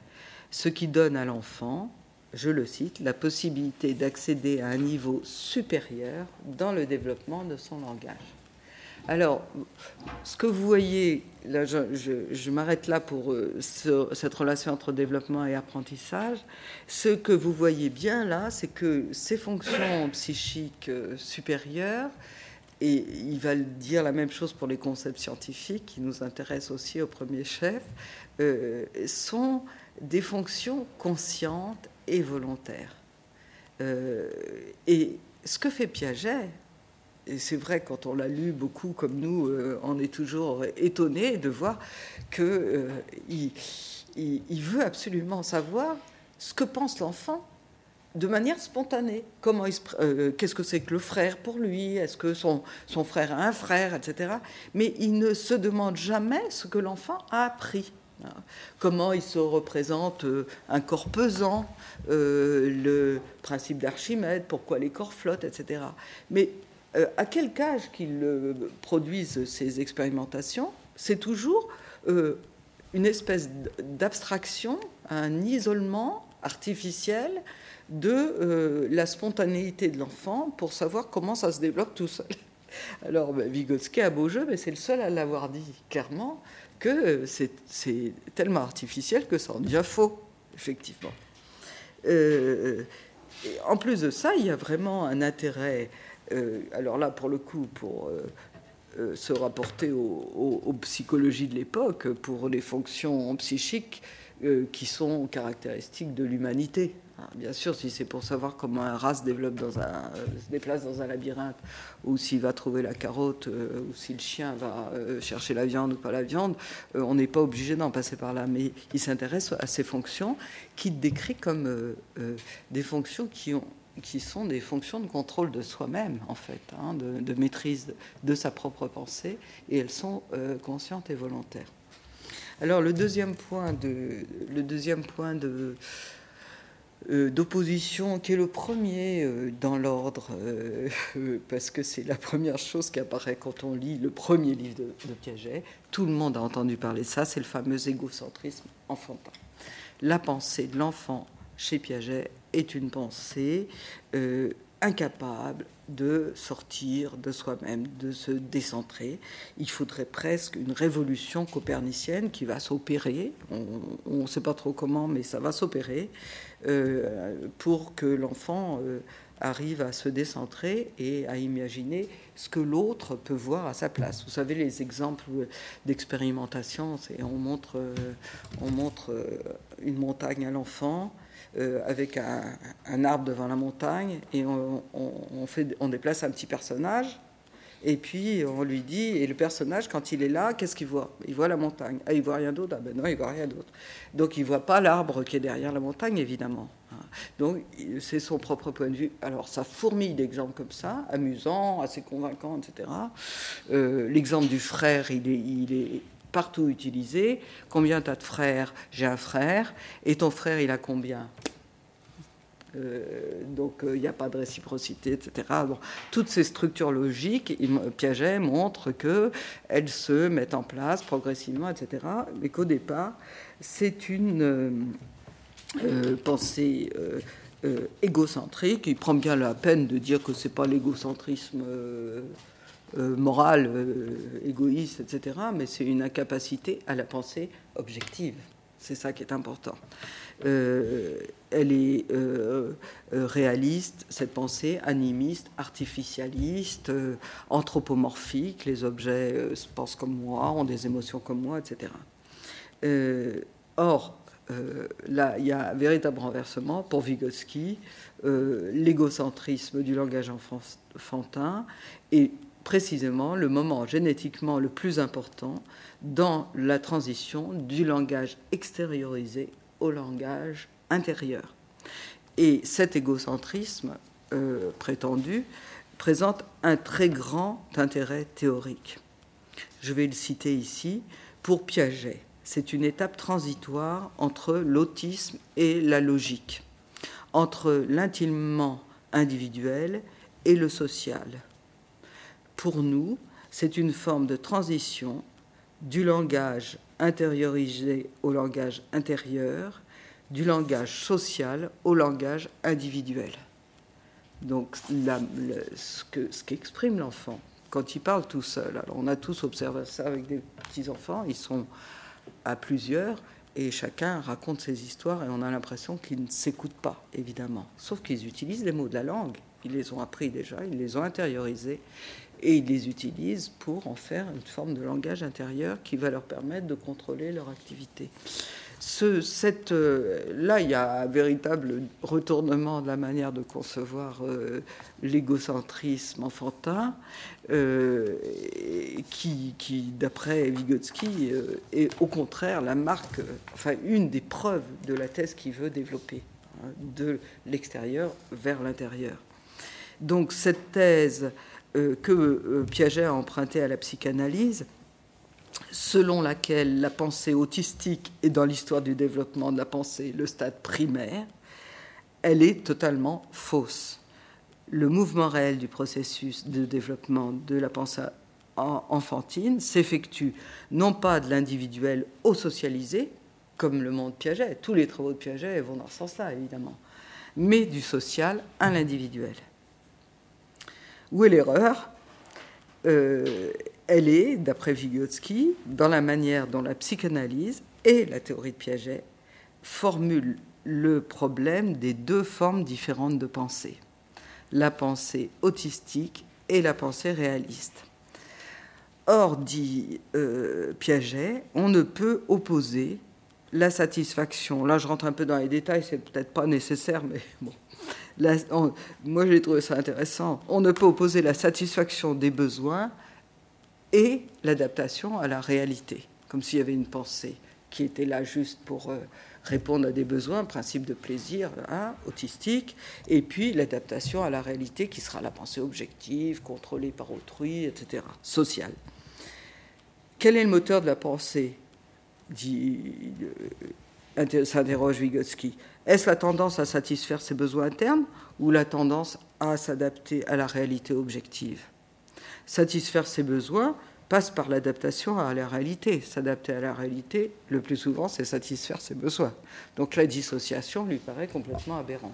ce qui donne à l'enfant, je le cite, la possibilité d'accéder à un niveau supérieur dans le développement de son langage. Alors, ce que vous voyez, là, je, m'arrête là pour euh, cette relation entre développement et apprentissage. Ce que vous voyez bien là, c'est que ces fonctions psychiques euh, supérieures, et il va dire la même chose pour les concepts scientifiques qui nous intéressent aussi au premier chef, euh, sont des fonctions conscientes et volontaires. et ce que fait Piaget, c'est vrai, quand on l'a lu beaucoup comme nous, euh, on est toujours étonné de voir qu'il euh, il, veut absolument savoir ce que pense l'enfant de manière spontanée. Comment euh, qu'est-ce que c'est que le frère pour lui? Est-ce que son, son frère a un frère, etc. Mais il ne se demande jamais ce que l'enfant a appris. Comment il se représente un corps pesant, le principe d'Archimède, pourquoi les corps flottent, etc. Mais euh, à quel âge qu'ils euh, produisent ces expérimentations, c'est toujours euh, une espèce d'abstraction, un isolement artificiel de la spontanéité de l'enfant pour savoir comment ça se développe tout seul. Alors, ben, Vygotsky a beau jeu, mais c'est le seul à l'avoir dit clairement que c'est tellement artificiel que ça en devient faux, effectivement. en plus de ça, il y a vraiment un intérêt euh, alors là, pour le coup, pour euh, se rapporter aux, psychologies de l'époque pour les fonctions psychiques qui sont caractéristiques de l'humanité. Ah, bien sûr, si c'est pour savoir comment un rat se, se déplace dans un labyrinthe, ou s'il va trouver la carotte, euh, ou si le chien va euh, chercher la viande ou pas la viande, euh, on n'est pas obligé d'en passer par là. Mais il s'intéresse à ces fonctions qu'il décrit comme des fonctions qui, ont, qui sont des fonctions de contrôle de soi-même, en fait, hein, de, maîtrise de sa propre pensée, et elles sont conscientes et volontaires. Alors le deuxième point de, le deuxième point de euh, d'opposition, qui est le premier euh, dans l'ordre, euh, parce que c'est la première chose qui apparaît quand on lit le premier livre de, Piaget. Tout le monde a entendu parler de ça, c'est le fameux égocentrisme enfantin. La pensée de l'enfant chez Piaget est une pensée incapable de sortir de soi-même, de se décentrer. Il faudrait presque une révolution copernicienne qui va s'opérer, on ne sait pas trop comment, mais ça va s'opérer, euh, pour que l'enfant euh, arrive à se décentrer et à imaginer ce que l'autre peut voir à sa place. Vous savez, les exemples d'expérimentation, c'est on montre, euh, on montre une montagne à l'enfant, avec un, arbre devant la montagne et on, fait, on déplace un petit personnage et puis on lui dit, et le personnage, quand il est là, qu'est-ce qu'il voit? Il voit la montagne. Ah, il voit rien d'autre Ah ben non, il voit rien d'autre. Donc il voit pas l'arbre qui est derrière la montagne, évidemment. Donc c'est son propre point de vue. Alors ça fourmille d'exemples comme ça, amusants, assez convaincants, etc. Euh, l'exemple du frère, il est, il est partout utilisé. Combien tu as de frères? J'ai un frère. Et ton frère, il a combien? Euh, donc il euh, n'y a pas de réciprocité, etc. Toutes ces structures logiques, Piaget montre qu'elles se mettent en place progressivement, etc. Mais qu'au départ, c'est une euh, pensée égocentrique. Il prend bien la peine de dire que ce n'est pas l'égocentrisme moral, égoïste, etc. Mais c'est une incapacité à la pensée objective. C'est ça qui est important. Euh, elle est euh, euh, réaliste, cette pensée, animiste, artificialiste, anthropomorphique. Les objets pensent comme moi, ont des émotions comme moi, etc. or, là, il y a un véritable renversement pour Vygotsky, l'égocentrisme du langage enfantin est précisément le moment génétiquement le plus important dans la transition du langage extériorisé au langage intérieur. Et cet égocentrisme euh, prétendu présente un très grand intérêt théorique. Je vais le citer ici. Pour Piaget, c'est une étape transitoire entre l'autisme et la logique, entre l'intimement individuel et le social. Pour nous, c'est une forme de transition du langage intériorisé au langage intérieur, du langage social au langage individuel. Donc ce, que, ce qu'exprime l'enfant quand il parle tout seul, alors on a tous observé ça avec des petits-enfants, ils sont à plusieurs et chacun raconte ses histoires et on a l'impression qu'ils ne s'écoutent pas, évidemment. Sauf qu'ils utilisent les mots de la langue, ils les ont appris déjà, ils les ont intériorisés et ils les utilisent pour en faire une forme de langage intérieur qui va leur permettre de contrôler leur activité. Euh, là, il y a un véritable retournement de la manière de concevoir euh, l'égocentrisme enfantin, euh, qui, d'après Vygotsky, est au contraire la marque, enfin une des preuves de la thèse qu'il veut développer, hein, de l'extérieur vers l'intérieur. Donc cette thèse que euh, Piaget a emprunté à la psychanalyse, selon laquelle la pensée autistique est dans l'histoire du développement de la pensée le stade primaire, elle est totalement fausse. Le mouvement réel du processus de développement de la pensée enfantine s'effectue non pas de l'individuel au socialisé, comme le monde Piaget, tous les travaux de Piaget vont dans ce sens-là, évidemment, mais du social à l'individuel. Où est l'erreur euh, Elle est, d'après Vygotsky, dans la manière dont la psychanalyse et la théorie de Piaget formulent le problème des deux formes différentes de pensée, la pensée autistique et la pensée réaliste. Or, dit Piaget, on ne peut opposer la satisfaction. Là, je rentre un peu dans les détails, c'est peut-être pas nécessaire, mais bon. Moi, j'ai trouvé ça intéressant. On ne peut opposer la satisfaction des besoins et l'adaptation à la réalité, comme s'il y avait une pensée qui était là juste pour euh, répondre à des besoins, principe de plaisir hein, autistique, et puis l'adaptation à la réalité qui sera la pensée objective, contrôlée par autrui, etc., sociale. Quel est le moteur de la pensée? euh, s'interroge Vygotsky. Est-ce la tendance à satisfaire ses besoins internes ou la tendance à s'adapter à la réalité objective? Satisfaire ses besoins passe par l'adaptation à la réalité. S'adapter à la réalité, le plus souvent, c'est satisfaire ses besoins. Donc la dissociation lui paraît complètement aberrante.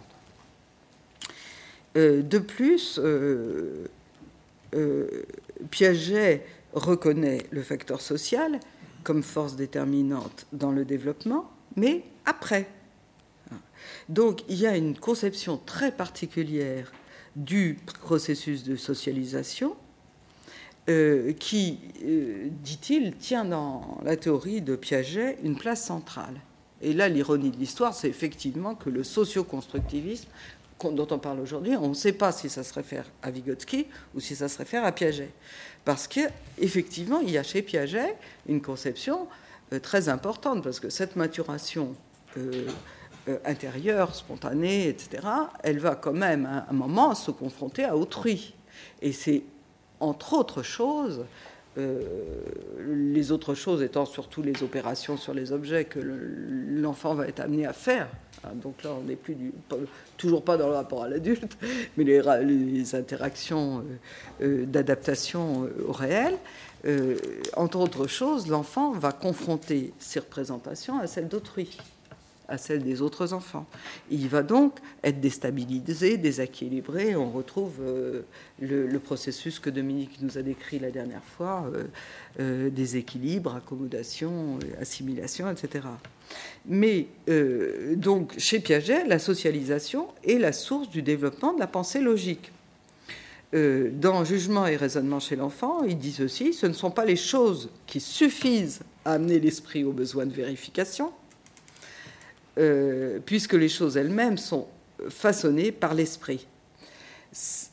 Euh, de plus, euh, Piaget reconnaît le facteur social, comme force déterminante dans le développement, mais après. Donc il y a une conception très particulière du processus de socialisation euh, qui, euh, dit-il, tient dans la théorie de Piaget une place centrale. Et là, l'ironie de l'histoire, c'est effectivement que le socioconstructivisme dont on parle aujourd'hui, on ne sait pas si ça se réfère à Vygotsky ou si ça se réfère à Piaget. Parce qu'effectivement, il y a chez Piaget une conception euh, très importante, parce que cette maturation intérieure, spontanée, etc., elle va quand même à un moment se confronter à autrui. Et c'est, entre autres choses, les autres choses étant surtout les opérations sur les objets que l'enfant va être amené à faire. Hein, donc là, on n'est plus toujours pas dans le rapport à l'adulte, mais les, interactions euh, euh, d'adaptation euh, au réel. entre autres choses, l'enfant va confronter ses représentations à celles d'autrui à celle des autres enfants. Il va donc être déstabilisé, déséquilibré. On retrouve euh, le, processus que Dominique nous a décrit la dernière fois, euh, euh, déséquilibre, accommodation, assimilation, etc. Mais donc chez Piaget, la socialisation est la source du développement de la pensée logique. dans Jugement et raisonnement chez l'enfant, il dit ceci, ce ne sont pas les choses qui suffisent à amener l'esprit au besoin de vérification, euh, puisque les choses elles-mêmes sont façonnées par l'esprit.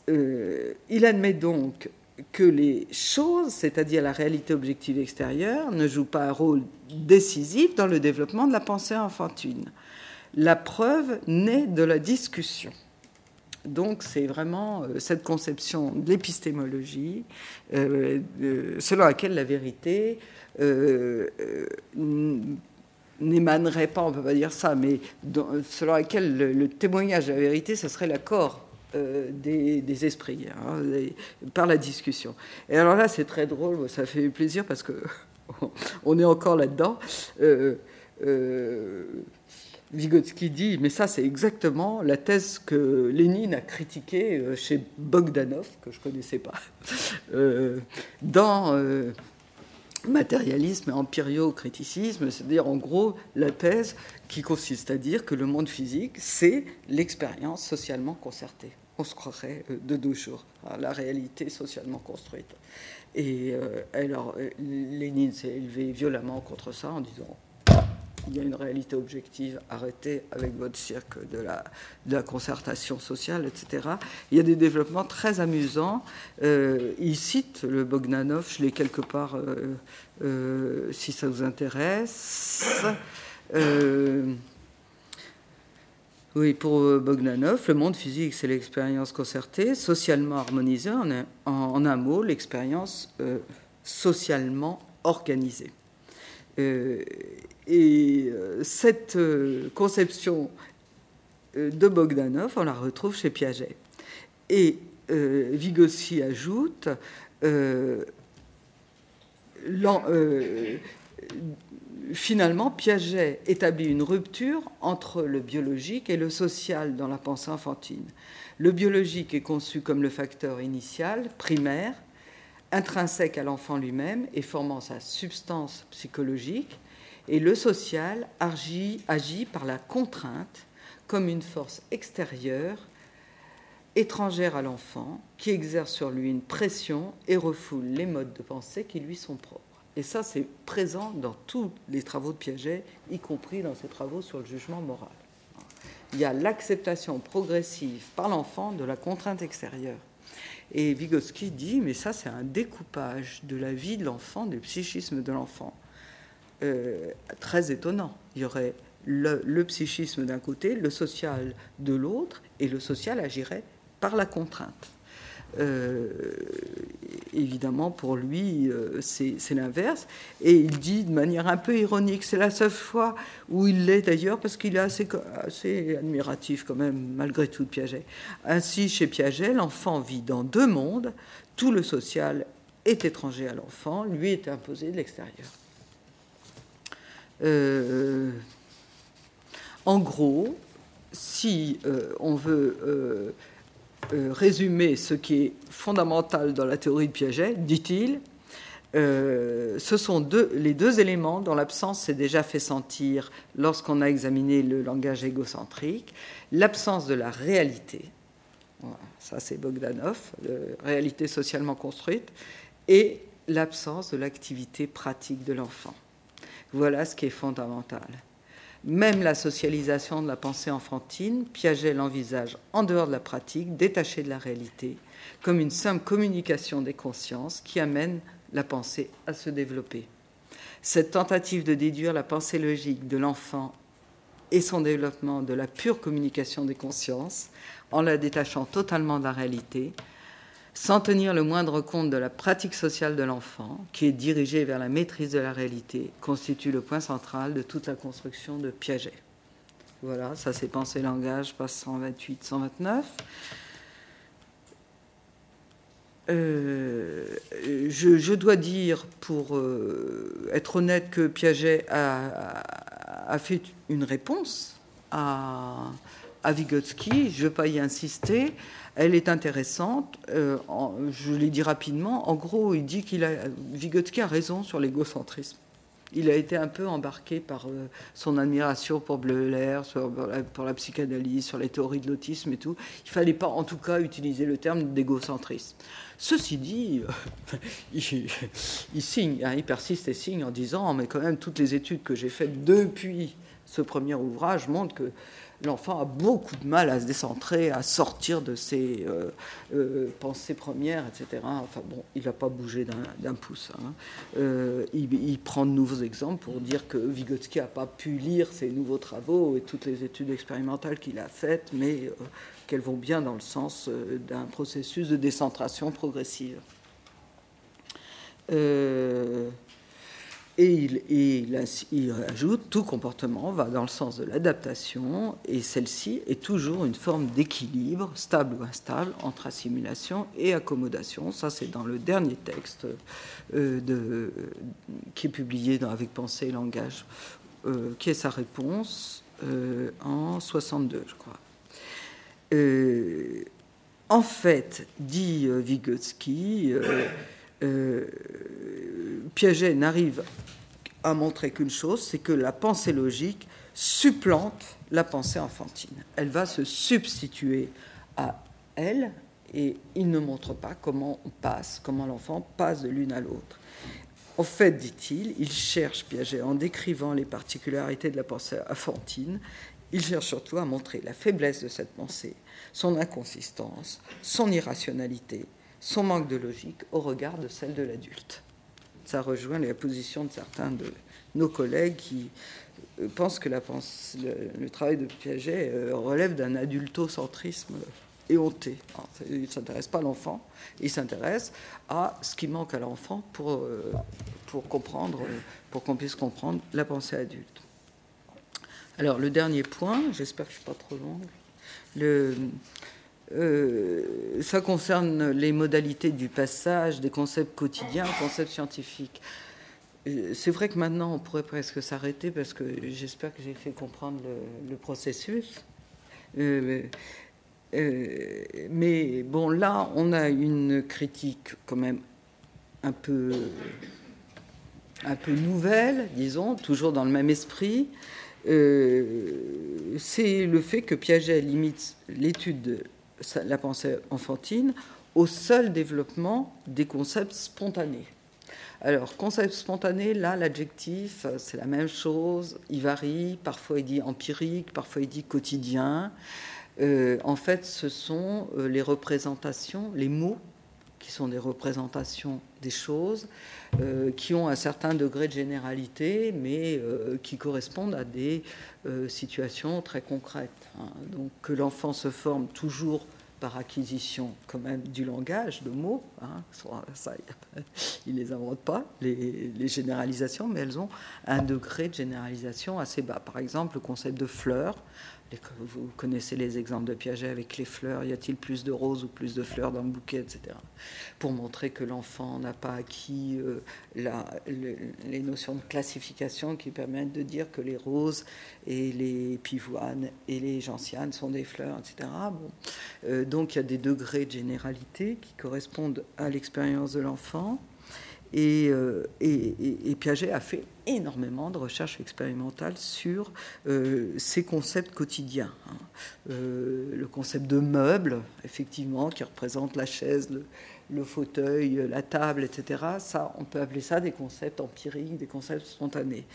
Euh, il admet donc que les choses, c'est-à-dire la réalité objective extérieure, ne jouent pas un rôle décisif dans le développement de la pensée enfantine. La preuve naît de la discussion. Donc c'est vraiment euh, cette conception de l'épistémologie selon laquelle la vérité n'émanerait pas, on ne peut pas dire ça, mais selon laquelle le, témoignage de la vérité, ce serait l'accord euh, des, esprits, hein, par la discussion. Et alors là, c'est très drôle, ça fait plaisir parce que on est encore là-dedans. Euh, euh, Vygotsky dit, mais ça c'est exactement la thèse que Lénine a critiquée chez Bogdanov, que je ne connaissais pas, dans matérialisme et empiriocriticisme, c'est-à-dire en gros la thèse qui consiste à dire que le monde physique, c'est l'expérience socialement concertée. On se croirait euh, de deux jours, la réalité socialement construite. Et euh, alors, euh, Lénine s'est élevé violemment contre ça en disant il y a une réalité objective, arrêtez avec votre cirque de la, concertation sociale, etc. Il y a des développements très amusants. Euh, il cite le Bogdanov, je l'ai quelque part, euh, euh, si ça vous intéresse. oui, pour Bogdanov, le monde physique, c'est l'expérience concertée, socialement harmonisée, en un, en un mot, l'expérience socialement organisée. Et euh, cette euh, conception euh, de Bogdanov, on la retrouve chez Piaget. Et Vygotsky ajoute finalement, Piaget établit une rupture entre le biologique et le social dans la pensée enfantine. Le biologique est conçu comme le facteur initial, primaire, intrinsèque à l'enfant lui-même et formant sa substance psychologique, et le social agit, par la contrainte comme une force extérieure étrangère à l'enfant, qui exerce sur lui une pression et refoule les modes de pensée qui lui sont propres. Et ça, c'est présent dans tous les travaux de Piaget, y compris dans ses travaux sur le jugement moral. Il y a l'acceptation progressive par l'enfant de la contrainte extérieure. Et Vygotsky dit, mais ça c'est un découpage de la vie de l'enfant, du psychisme de l'enfant, euh, très étonnant. Il y aurait le, psychisme d'un côté, le social de l'autre, et le social agirait par la contrainte. Euh, évidemment, pour lui, euh, c'est l'inverse. Et il dit de manière un peu ironique, c'est la seule fois où il l'est d'ailleurs, parce qu'il est assez, admiratif quand même, malgré tout, de Piaget. Ainsi, chez Piaget, l'enfant vit dans deux mondes, tout le social est étranger à l'enfant, lui est imposé de l'extérieur. Euh, en gros, si euh, on veut euh, résumer ce qui est fondamental dans la théorie de Piaget, dit-il, ce sont les deux éléments dont l'absence s'est déjà fait sentir lorsqu'on a examiné le langage égocentrique, l'absence de la réalité, ça c'est Bogdanov, la réalité socialement construite, et l'absence de l'activité pratique de l'enfant. Voilà ce qui est fondamental. Même la socialisation de la pensée enfantine, Piaget l'envisage en dehors de la pratique, détachée de la réalité, comme une simple communication des consciences qui amène la pensée à se développer. Cette tentative de déduire la pensée logique de l'enfant et son développement de la pure communication des consciences, en la détachant totalement de la réalité, sans tenir le moindre compte de la pratique sociale de l'enfant, qui est dirigée vers la maîtrise de la réalité, constitue le point central de toute la construction de Piaget. Voilà, ça c'est Pensée Langage, passe 128-129. Euh, je, dois dire, pour euh, être honnête, que Piaget a, fait une réponse à, à Vygotsky, je ne vais pas y insister, elle est intéressante. Euh, je l'ai dit rapidement. En gros, il dit qu'il a Vygotsky a raison sur l'égocentrisme. Il a été un peu embarqué par euh, son admiration pour Bleuler, pour la, psychanalyse, sur les théories de l'autisme et tout. Il fallait pas, en tout cas, utiliser le terme d'égocentrisme. Ceci dit, il, signe, hein, il persiste et signe en disant, mais quand même, toutes les études que j'ai faites depuis ce premier ouvrage montrent que l'enfant a beaucoup de mal à se décentrer, à sortir de ses euh, euh, pensées premières, etc. Enfin bon, il n'a pas bougé d'un pouce. Hein. Euh, il, prend de nouveaux exemples pour dire que Vygotsky n'a pas pu lire ses nouveaux travaux et toutes les études expérimentales qu'il a faites, mais qu'elles vont bien dans le sens d'un processus de décentration progressive. Et il, ajoute tout comportement va dans le sens de l'adaptation et celle-ci est toujours une forme d'équilibre, stable ou instable, entre assimilation et accommodation. Ça, c'est dans le dernier texte euh, qui est publié dans, avec Pensée et Langage, euh, qui est sa réponse euh, en 62, je crois. en fait, dit Vygotsky, Piaget n'arrive à montrer qu'une chose, c'est que la pensée logique supplante la pensée enfantine. Elle va se substituer à elle et il ne montre pas comment on passe, comment l'enfant passe de l'une à l'autre. En fait, dit-il, il cherche Piaget en décrivant les particularités de la pensée enfantine, il cherche surtout à montrer la faiblesse de cette pensée, son inconsistance, son irrationalité, son manque de logique au regard de celle de l'adulte ça rejoint la position de certains de nos collègues qui euh, pensent que le, travail de Piaget euh, relève d'un adultocentrisme éhonté. il ne s'intéresse pas à l'enfant, il s'intéresse à ce qui manque à l'enfant pour, euh, pour comprendre, pour qu'on puisse comprendre la pensée adulte. Alors le dernier point, j'espère que je ne suis pas trop longue, euh, ça concerne les modalités du passage des concepts quotidiens concepts scientifiques. Euh, c'est vrai que maintenant, on pourrait presque s'arrêter parce que j'espère que j'ai fait comprendre le, processus. Euh, mais bon, là, on a une critique quand même un peu, un peu nouvelle, disons, toujours dans le même esprit. c'est le fait que Piaget limite l'étude la pensée enfantine au seul développement des concepts spontanés. Alors, concept spontané, là, l'adjectif, c'est la même chose. Il varie. Parfois, il dit empirique, parfois, il dit quotidien. Euh, en fait, ce sont euh, les représentations, les mots, qui sont des représentations des choses, euh, qui ont un certain degré de généralité, mais qui correspondent à des situations très concrètes. Hein. Donc, que l'enfant se forme toujours par acquisition quand même du langage, de mots. Hein, ça, ils ne les inventent pas, les, les, généralisations, mais elles ont un degré de généralisation assez bas. Par exemple, le concept de fleur, vous connaissez les exemples de Piaget avec les fleurs. Y a-t-il plus de roses ou plus de fleurs dans le bouquet, etc. Pour montrer que l'enfant n'a pas acquis euh, les notions de classification qui permettent de dire que les roses et les pivoines et les gentianes sont des fleurs, etc. Euh, donc il y a des degrés de généralité qui correspondent à l'expérience de l'enfant. Euh, et, Piaget a fait énormément de recherches expérimentales sur euh, ces concepts quotidiens. Hein. Euh, le concept de meuble, effectivement, qui représente la chaise, le, fauteuil, la table, etc. Ça, on peut appeler ça des concepts empiriques, des concepts spontanés.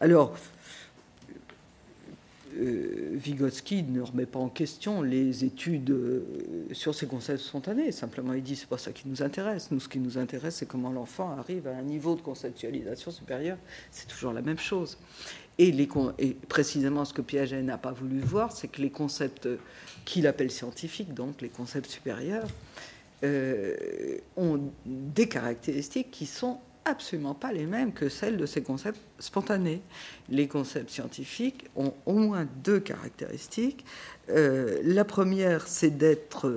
alors, Vygotsky ne remet pas en question les études euh, sur ces concepts spontanés. Simplement, il dit c'est pas ça qui nous intéresse. Nous, ce qui nous intéresse, c'est comment l'enfant arrive à un niveau de conceptualisation supérieur. C'est toujours la même chose. Et, les, et précisément, ce que Piaget n'a pas voulu voir, c'est que les concepts qu'il appelle scientifiques, donc les concepts supérieurs, euh, ont des caractéristiques qui sont absolument pas les mêmes que celles de ces concepts spontanés. Les concepts scientifiques ont au moins deux caractéristiques. Euh, la première, c'est d'être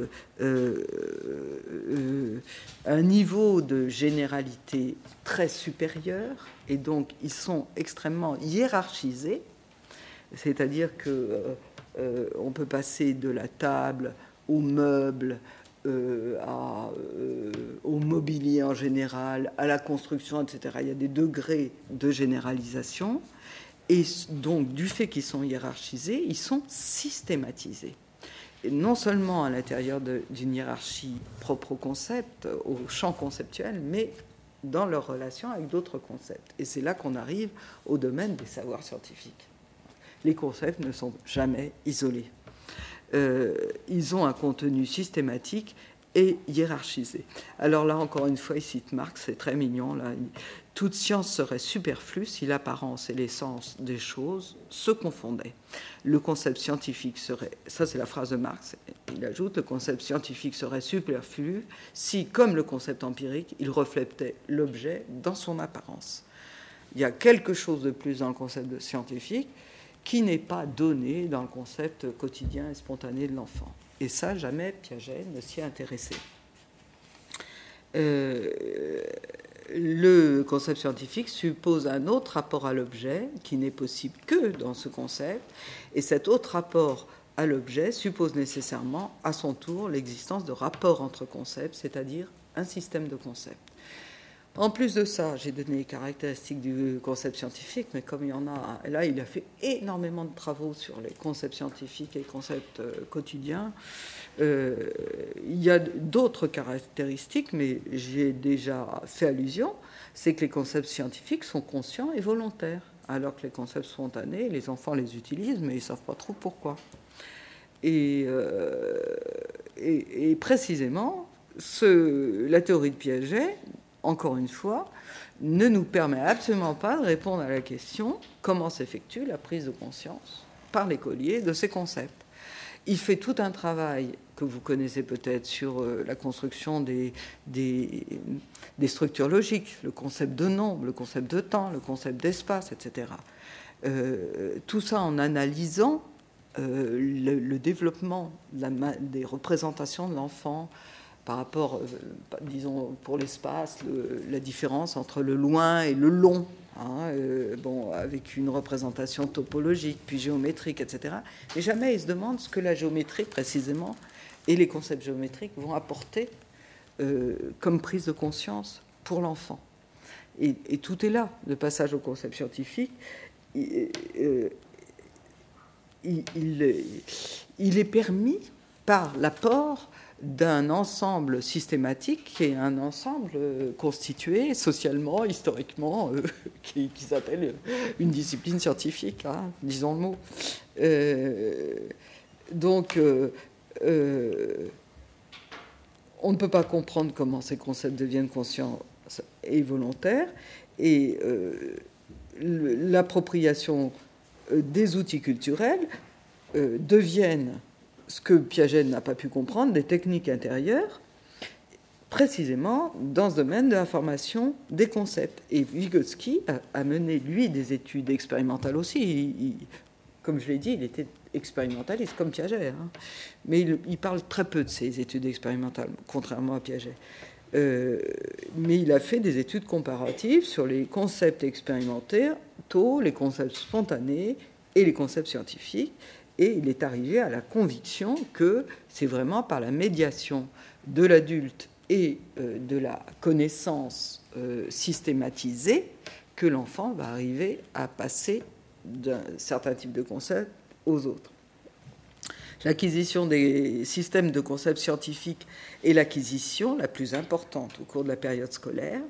euh, euh, un niveau de généralité très supérieur, et donc ils sont extrêmement hiérarchisés, c'est-à-dire que on peut passer de la table au meuble, euh, euh, au mobilier en général, à la construction, etc. Il y a des degrés de généralisation. Et donc, du fait qu'ils sont hiérarchisés, ils sont systématisés. Et non seulement à l'intérieur d'une hiérarchie propre au concept, au champ conceptuel, mais dans leur relation avec d'autres concepts. Et c'est là qu'on arrive au domaine des savoirs scientifiques. Les concepts ne sont jamais isolés. Euh, ils ont un contenu systématique et hiérarchisé. Alors là, encore une fois, il cite Marx, c'est très mignon. Là. Toute science serait superflue si l'apparence et l'essence des choses se confondaient. Le concept scientifique serait, ça c'est la phrase de Marx, il ajoute, le concept scientifique serait superflu si, comme le concept empirique, il reflétait l'objet dans son apparence. Il y a quelque chose de plus dans le concept scientifique, qui n'est pas donné dans le concept quotidien et spontané de l'enfant. Et ça, jamais Piaget ne s'y est intéressé. Euh, le concept scientifique suppose un autre rapport à l'objet qui n'est possible que dans ce concept, et cet autre rapport à l'objet suppose nécessairement à son tour l'existence de rapports entre concepts, c'est-à-dire un système de concepts. En plus de ça, j'ai donné les caractéristiques du concept scientifique, mais comme il y en a, là, il a fait énormément de travaux sur les concepts scientifiques et les concepts euh, quotidiens. Euh, il y a d'autres caractéristiques, mais j'ai déjà fait allusion, c'est que les concepts scientifiques sont conscients et volontaires, alors que les concepts spontanés, les enfants les utilisent, mais ils ne savent pas trop pourquoi. Et, euh, précisément, la théorie de Piaget encore une fois, ne nous permet absolument pas de répondre à la question comment s'effectue la prise de conscience par l'écolier de ces concepts. Il fait tout un travail que vous connaissez peut-être sur euh, la construction des, structures logiques, le concept de nombre, le concept de temps, le concept d'espace, etc. Euh, tout ça en analysant euh, le, développement des représentations de l'enfant, par rapport, euh, disons, pour l'espace, la différence entre le loin et le long, hein, euh, bon, avec une représentation topologique, puis géométrique, etc. Mais jamais il se demande ce que la géométrie, précisément, et les concepts géométriques vont apporter euh, comme prise de conscience pour l'enfant. Et, tout est là, le passage au concept scientifique il, est permis par l'apport d'un ensemble systématique qui est un ensemble constitué socialement, historiquement, euh, qui, s'appelle une discipline scientifique, hein, disons le mot. Euh, donc, euh, on ne peut pas comprendre comment ces concepts deviennent conscients et volontaires, et l'appropriation des outils culturels deviennent ce que Piaget n'a pas pu comprendre, des techniques intérieures, précisément dans ce domaine de la formation des concepts. Et Vygotsky a, mené, lui, des études expérimentales aussi. comme je l'ai dit, il était expérimentaliste, comme Piaget. Hein. Mais il, parle très peu de ses études expérimentales, contrairement à Piaget. Euh, mais il a fait des études comparatives sur les concepts expérimentaux, les concepts spontanés et les concepts scientifiques. Et il est arrivé à la conviction que c'est vraiment par la médiation de l'adulte et euh, de la connaissance euh, systématisée que l'enfant va arriver à passer d'un certain type de concept aux autres. L'acquisition des systèmes de concepts scientifiques est l'acquisition la plus importante au cours de la période scolaire.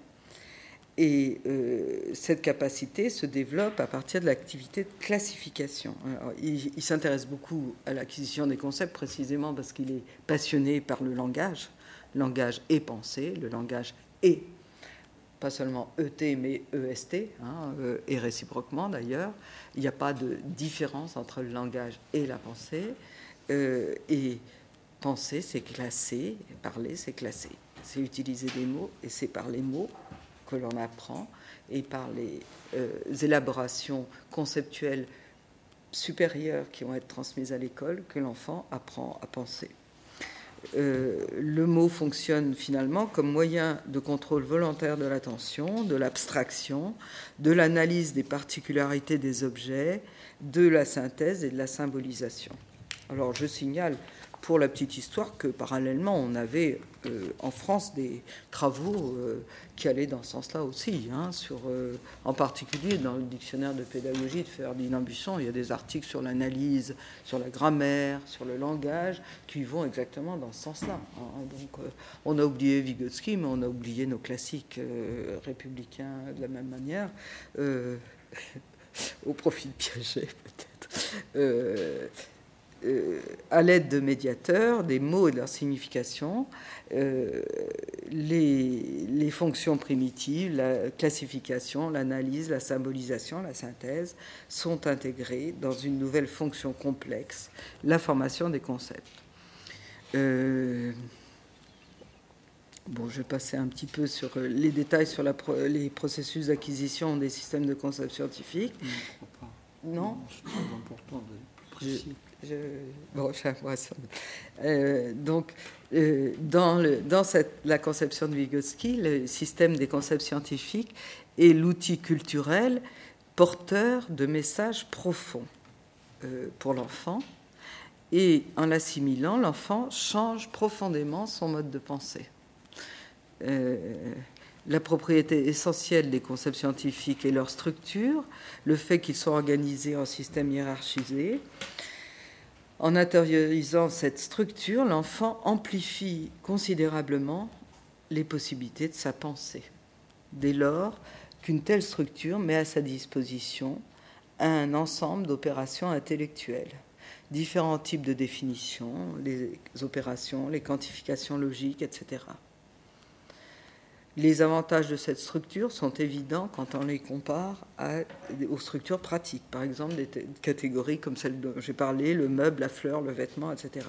Et euh, cette capacité se développe à partir de l'activité de classification. il, s'intéresse beaucoup à l'acquisition des concepts précisément parce qu'il est passionné par le langage. Langage et pensée, le langage est pas seulement ET mais EST, hein, euh, et réciproquement d'ailleurs. Il n'y a pas de différence entre le langage et la pensée. Euh, et penser, c'est classer, parler, c'est classer. C'est utiliser des mots et c'est par les mots que l'on apprend et par les euh, élaborations conceptuelles supérieures qui vont être transmises à l'école que l'enfant apprend à penser. Euh, le mot fonctionne finalement comme moyen de contrôle volontaire de l'attention, de l'abstraction, de l'analyse des particularités des objets, de la synthèse et de la symbolisation. Alors je signale pour la petite histoire que parallèlement, on avait euh, en France des travaux euh, qui allaient dans ce sens-là aussi. Hein, sur, euh, en particulier, dans le dictionnaire de pédagogie de Ferdinand Buisson, il y a des articles sur l'analyse, sur la grammaire, sur le langage, qui vont exactement dans ce sens-là. Hein. Donc, on a oublié Vygotsky, mais on a oublié nos classiques républicains de la même manière, au profit de Piaget peut-être. Euh, à l'aide de médiateurs, des mots et de leur signification, euh, les, fonctions primitives, la classification, l'analyse, la symbolisation, la synthèse sont intégrées dans une nouvelle fonction complexe, la formation des concepts. Euh, bon, je vais passer un petit peu sur les détails sur les processus d'acquisition des systèmes de concepts scientifiques. Non, non bon, euh, donc, euh, dans, dans la conception de Vygotsky, le système des concepts scientifiques est l'outil culturel porteur de messages profonds euh, pour l'enfant. Et en l'assimilant, l'enfant change profondément son mode de pensée. la propriété essentielle des concepts scientifiques est leur structure, le fait qu'ils sont organisés en systèmes hiérarchisés, en intériorisant cette structure, l'enfant amplifie considérablement les possibilités de sa pensée. Dès lors qu'une telle structure met à sa disposition un ensemble d'opérations intellectuelles, différents types de définitions, les opérations, les quantifications logiques, etc. Les avantages de cette structure sont évidents quand on les compare aux structures pratiques, par exemple des catégories comme celle dont j'ai parlé, le meuble, la fleur, le vêtement, etc.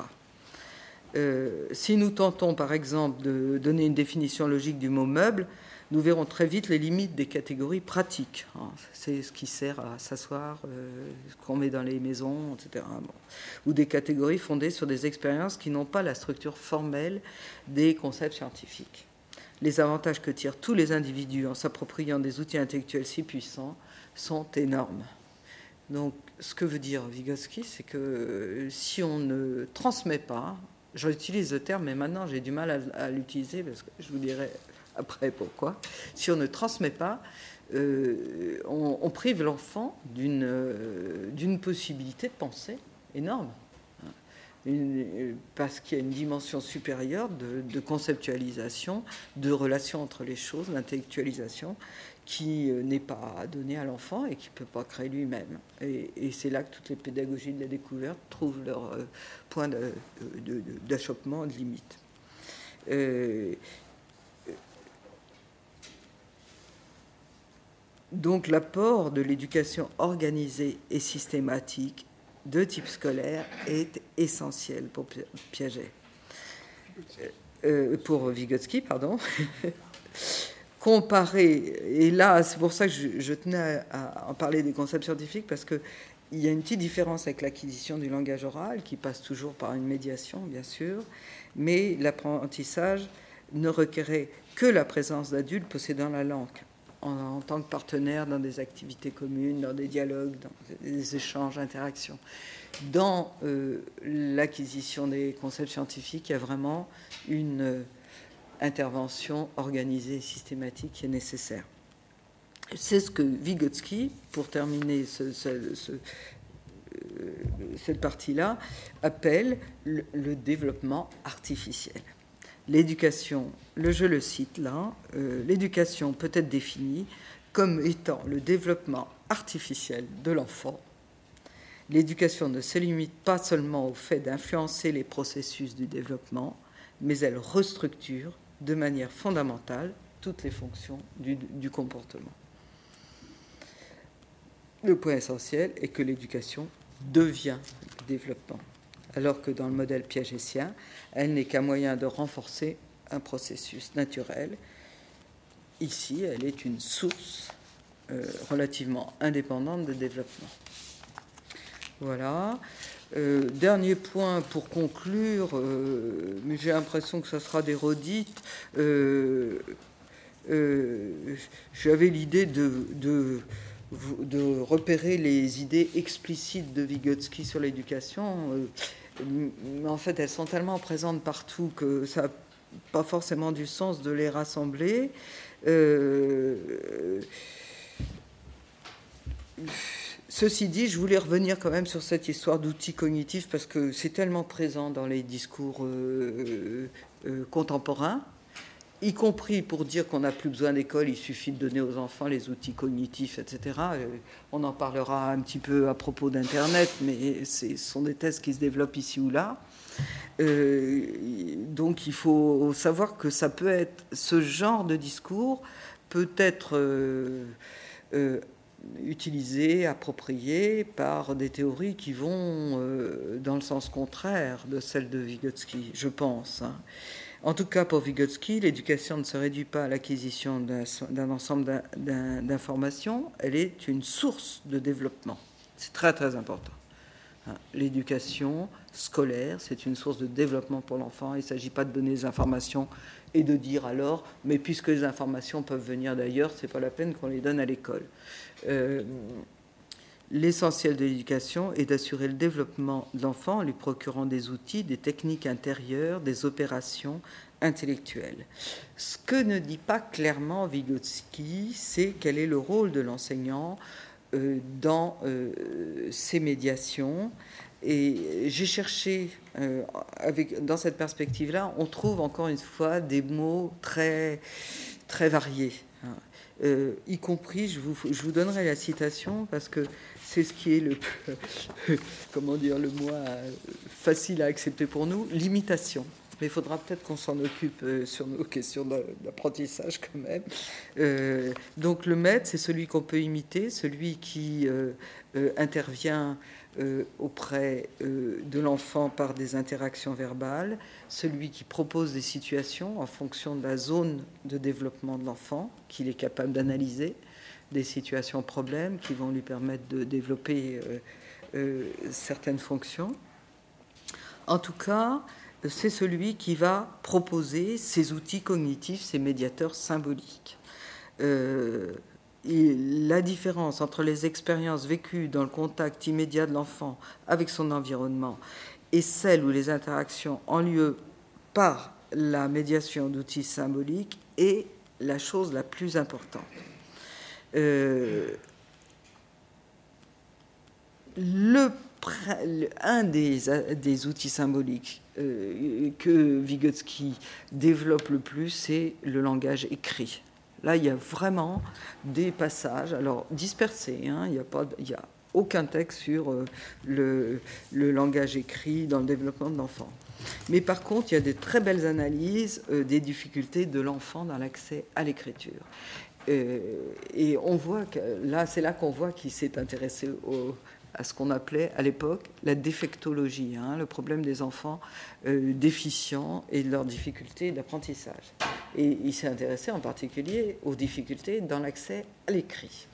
Euh, si nous tentons par exemple de donner une définition logique du mot meuble, nous verrons très vite les limites des catégories pratiques. Hein, c'est ce qui sert à s'asseoir, euh, ce qu'on met dans les maisons, etc. Ou des catégories fondées sur des expériences qui n'ont pas la structure formelle des concepts scientifiques les avantages que tirent tous les individus en s'appropriant des outils intellectuels si puissants sont énormes. Donc, ce que veut dire Vygotsky, c'est que euh, si on ne transmet pas, j'utilise le terme, mais maintenant j'ai du mal à, l'utiliser parce que je vous dirai après pourquoi. Si on ne transmet pas, on, prive l'enfant d'une possibilité de pensée énorme parce qu'il y a une dimension supérieure de, conceptualisation, de relation entre les choses, d'intellectualisation, qui euh, n'est pas donnée à l'enfant et qui ne peut pas créer lui-même. Et, c'est là que toutes les pédagogies de la découverte trouvent leur euh, point d'achoppement, de, limite. Euh, donc l'apport de l'éducation organisée et systématique de type scolaire est essentiel pour Piaget. Euh, pour Vygotsky, pardon. Comparer, et là, c'est pour ça que je, tenais à en parler des concepts scientifiques, parce qu'il y a une petite différence avec l'acquisition du langage oral, qui passe toujours par une médiation, bien sûr, mais l'apprentissage ne requérait que la présence d'adultes possédant la langue en, tant que partenaire dans des activités communes, dans des dialogues, dans des échanges, interactions. Dans euh, l'acquisition des concepts scientifiques, il y a vraiment une euh, intervention organisée et systématique qui est nécessaire. C'est ce que Vygotsky, pour terminer euh, cette partie-là, appelle le développement artificiel. L'éducation, le, je le cite là, euh, l'éducation peut être définie comme étant le développement artificiel de l'enfant. L'éducation ne se limite pas seulement au fait d'influencer les processus du développement, mais elle restructure de manière fondamentale toutes les fonctions du, du comportement. Le point essentiel est que l'éducation devient développement alors que dans le modèle piagétien, elle n'est qu'un moyen de renforcer un processus naturel. Ici, elle est une source euh, relativement indépendante de développement. Voilà. Euh, dernier point pour conclure, euh, mais j'ai l'impression que ça sera des. J'avais l'idée de repérer les idées explicites de Vygotsky sur l'éducation. Euh, mais en fait, elles sont tellement présentes partout que ça n'a pas forcément du sens de les rassembler. Euh, ceci dit, je voulais revenir quand même sur cette histoire d'outils cognitifs parce que c'est tellement présent dans les discours euh, contemporains y compris pour dire qu'on n'a plus besoin d'école, il suffit de donner aux enfants les outils cognitifs, etc. Euh, on en parlera un petit peu à propos d'Internet, mais ce sont des thèses qui se développent ici ou là. Euh, donc il faut savoir que ça peut être, ce genre de discours peut être euh, utilisé, approprié par des théories qui vont dans le sens contraire de celle de Vygotsky, je pense. Hein. En tout cas, pour Vygotsky, l'éducation ne se réduit pas à l'acquisition d'un ensemble d'informations, elle est une source de développement. C'est très très important. Hein, l'éducation scolaire, c'est une source de développement pour l'enfant. Il ne s'agit pas de donner des informations et de dire alors, mais puisque les informations peuvent venir d'ailleurs, ce n'est pas la peine qu'on les donne à l'école. Euh, L'essentiel de l'éducation est d'assurer le développement de l'enfant en lui procurant des outils, des techniques intérieures, des opérations intellectuelles. Ce que ne dit pas clairement Vygotsky, c'est quel est le rôle de l'enseignant euh, dans euh, ces médiations. Et j'ai cherché, euh, dans cette perspective-là, on trouve encore une fois des mots très, très variés. Hein. y compris, je vous, je vous donnerai la citation parce que c'est ce qui est le, comment dire, le moins facile à accepter pour nous, l'imitation. Mais il faudra peut-être qu'on s'en occupe euh, sur nos questions d'apprentissage quand même. Euh, donc le maître, c'est celui qu'on peut imiter, celui qui euh, intervient auprès de l'enfant par des interactions verbales, celui qui propose des situations en fonction de la zone de développement de l'enfant qu'il est capable d'analyser, des situations problèmes qui vont lui permettre de développer euh, euh, certaines fonctions. En tout cas, c'est celui qui va proposer ces outils cognitifs, ces médiateurs symboliques. Euh, la différence entre les expériences vécues dans le contact immédiat de l'enfant avec son environnement et celles où les interactions ont lieu par la médiation d'outils symboliques est la chose la plus importante. Le, un des, outils symboliques que Vygotsky développe le plus, c'est le langage écrit. Là, il y a vraiment des passages, alors dispersés, hein, il n'y a, aucun texte sur euh, le, langage écrit dans le développement de l'enfant. Mais par contre, il y a des très belles analyses euh, des difficultés de l'enfant dans l'accès à l'écriture. Euh, et on voit que là, c'est là qu'on voit qu'il s'est intéressé à ce qu'on appelait à l'époque la défectologie, hein, le problème des enfants déficients et de leurs difficultés d'apprentissage. Et il s'est intéressé en particulier aux difficultés dans l'accès à l'écrit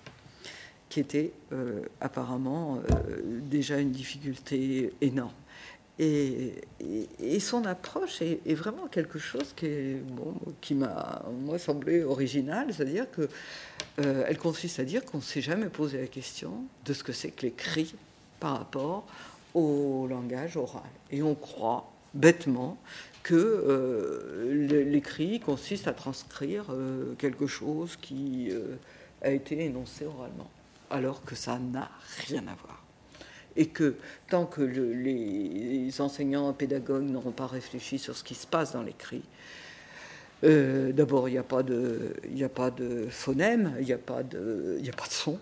qui était euh, apparemment euh, déjà une difficulté énorme. Et, son approche est, vraiment quelque chose qui, m'a moi semblé original, c'est-à-dire que euh, elle consiste à dire qu'on ne s'est jamais posé la question de ce que c'est que l'écrit par rapport au langage oral. Et on croit bêtement que l'écrit consiste à transcrire quelque chose qui a été énoncé oralement alors que ça n'a rien à voir. Et que tant que les enseignants pédagogues n'auront pas réfléchi sur ce qui se passe dans l'écrit, euh, d'abord, il n'y a, pas de, a pas de phonème, il n'y a, pas de, a pas de son,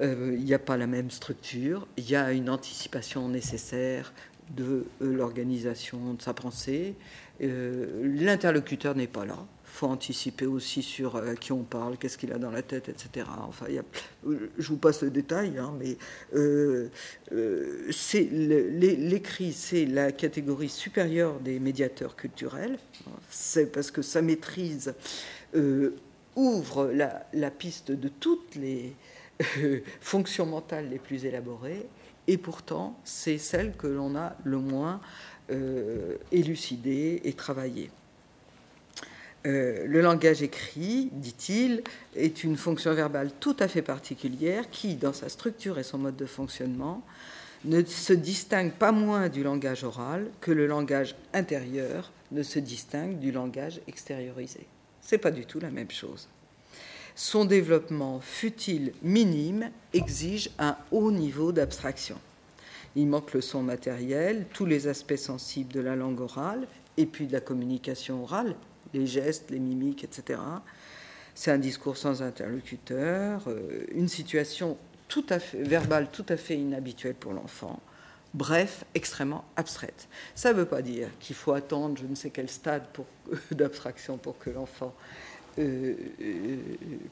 euh, il n'y a pas la même structure, il y a une anticipation nécessaire de euh, l'organisation de sa pensée, l'interlocuteur n'est pas là, faut anticiper aussi sur euh, qui on parle, qu'est-ce qu'il a dans la tête, etc. Enfin, je vous passe le détail, hein, mais euh, euh, c'est l'écrit, c'est la catégorie supérieure des médiateurs culturels. C'est parce que sa maîtrise ouvre la, la, piste de toutes les fonctions mentales les plus élaborées, et pourtant c'est celle que l'on a le moins élucidée et travaillée. Euh, le langage écrit, dit-il, est une fonction verbale tout à fait particulière qui, dans sa structure et son mode de fonctionnement, ne se distingue pas moins du langage oral que le langage intérieur ne se distingue du langage extériorisé. C'est pas du tout la même chose. Son développement, fut-il minime, exige un haut niveau d'abstraction. Il manque le son matériel, tous les aspects sensibles de la langue orale et puis de la communication orale, les gestes, les mimiques, etc. C'est un discours sans interlocuteur, euh, une situation tout à fait verbale tout à fait inhabituelle pour l'enfant. Bref, extrêmement abstraite. Ça ne veut pas dire qu'il faut attendre je ne sais quel stade d'abstraction pour que l'enfant euh, euh,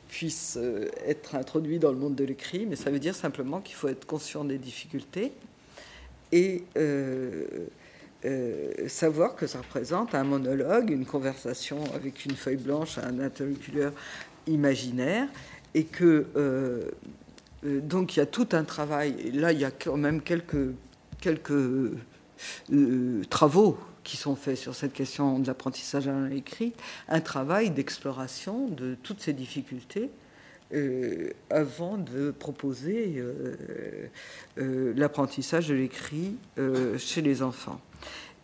puisse être introduit dans le monde de l'écrit, mais ça veut dire simplement qu'il faut être conscient des difficultés et savoir que ça représente un monologue, une conversation avec une feuille blanche, un interlocuteur imaginaire, et que euh, euh, donc il y a tout un travail. Là, il y a quand même quelques quelques travaux qui sont faits sur cette question de l'apprentissage à l'écrit, un travail d'exploration de toutes ces difficultés. Avant de proposer l'apprentissage de l'écrit chez les enfants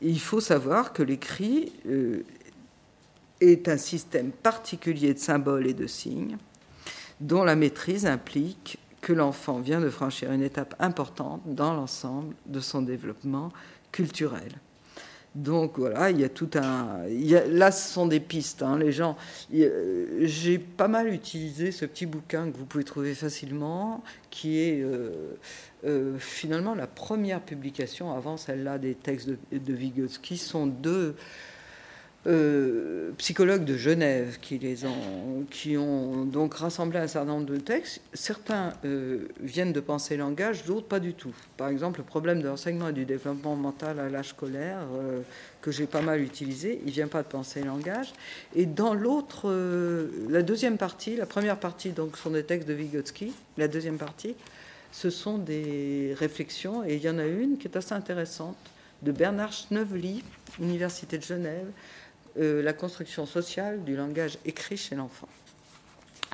il faut savoir que l'écrit euh, est un système particulier de symboles et de signes dont la maîtrise implique que l'enfant vient de franchir une étape importante dans l'ensemble de son développement culturel. Donc voilà, il y a tout un. là, ce sont des pistes. Hein, les gens. J'ai pas mal utilisé ce petit bouquin que vous pouvez trouver facilement, qui est euh, euh, finalement la première publication avant celle-là des textes de, de Vygotsky. sont deux euh, psychologues de Genève qui, les ont, qui ont donc rassemblé un certain nombre de textes. Certains euh, viennent de penser langage, d'autres pas du tout. Par exemple, le problème de l'enseignement et du développement mental à l'âge scolaire, euh, que j'ai pas mal utilisé, il vient pas de penser langage. Et dans l'autre, la deuxième partie, la première partie donc sont des textes de Vygotsky, la deuxième partie, ce sont des réflexions, et il y en a une qui est assez intéressante, de Bernard Schneuvely, Université de Genève, euh, la construction sociale du langage écrit chez l'enfant,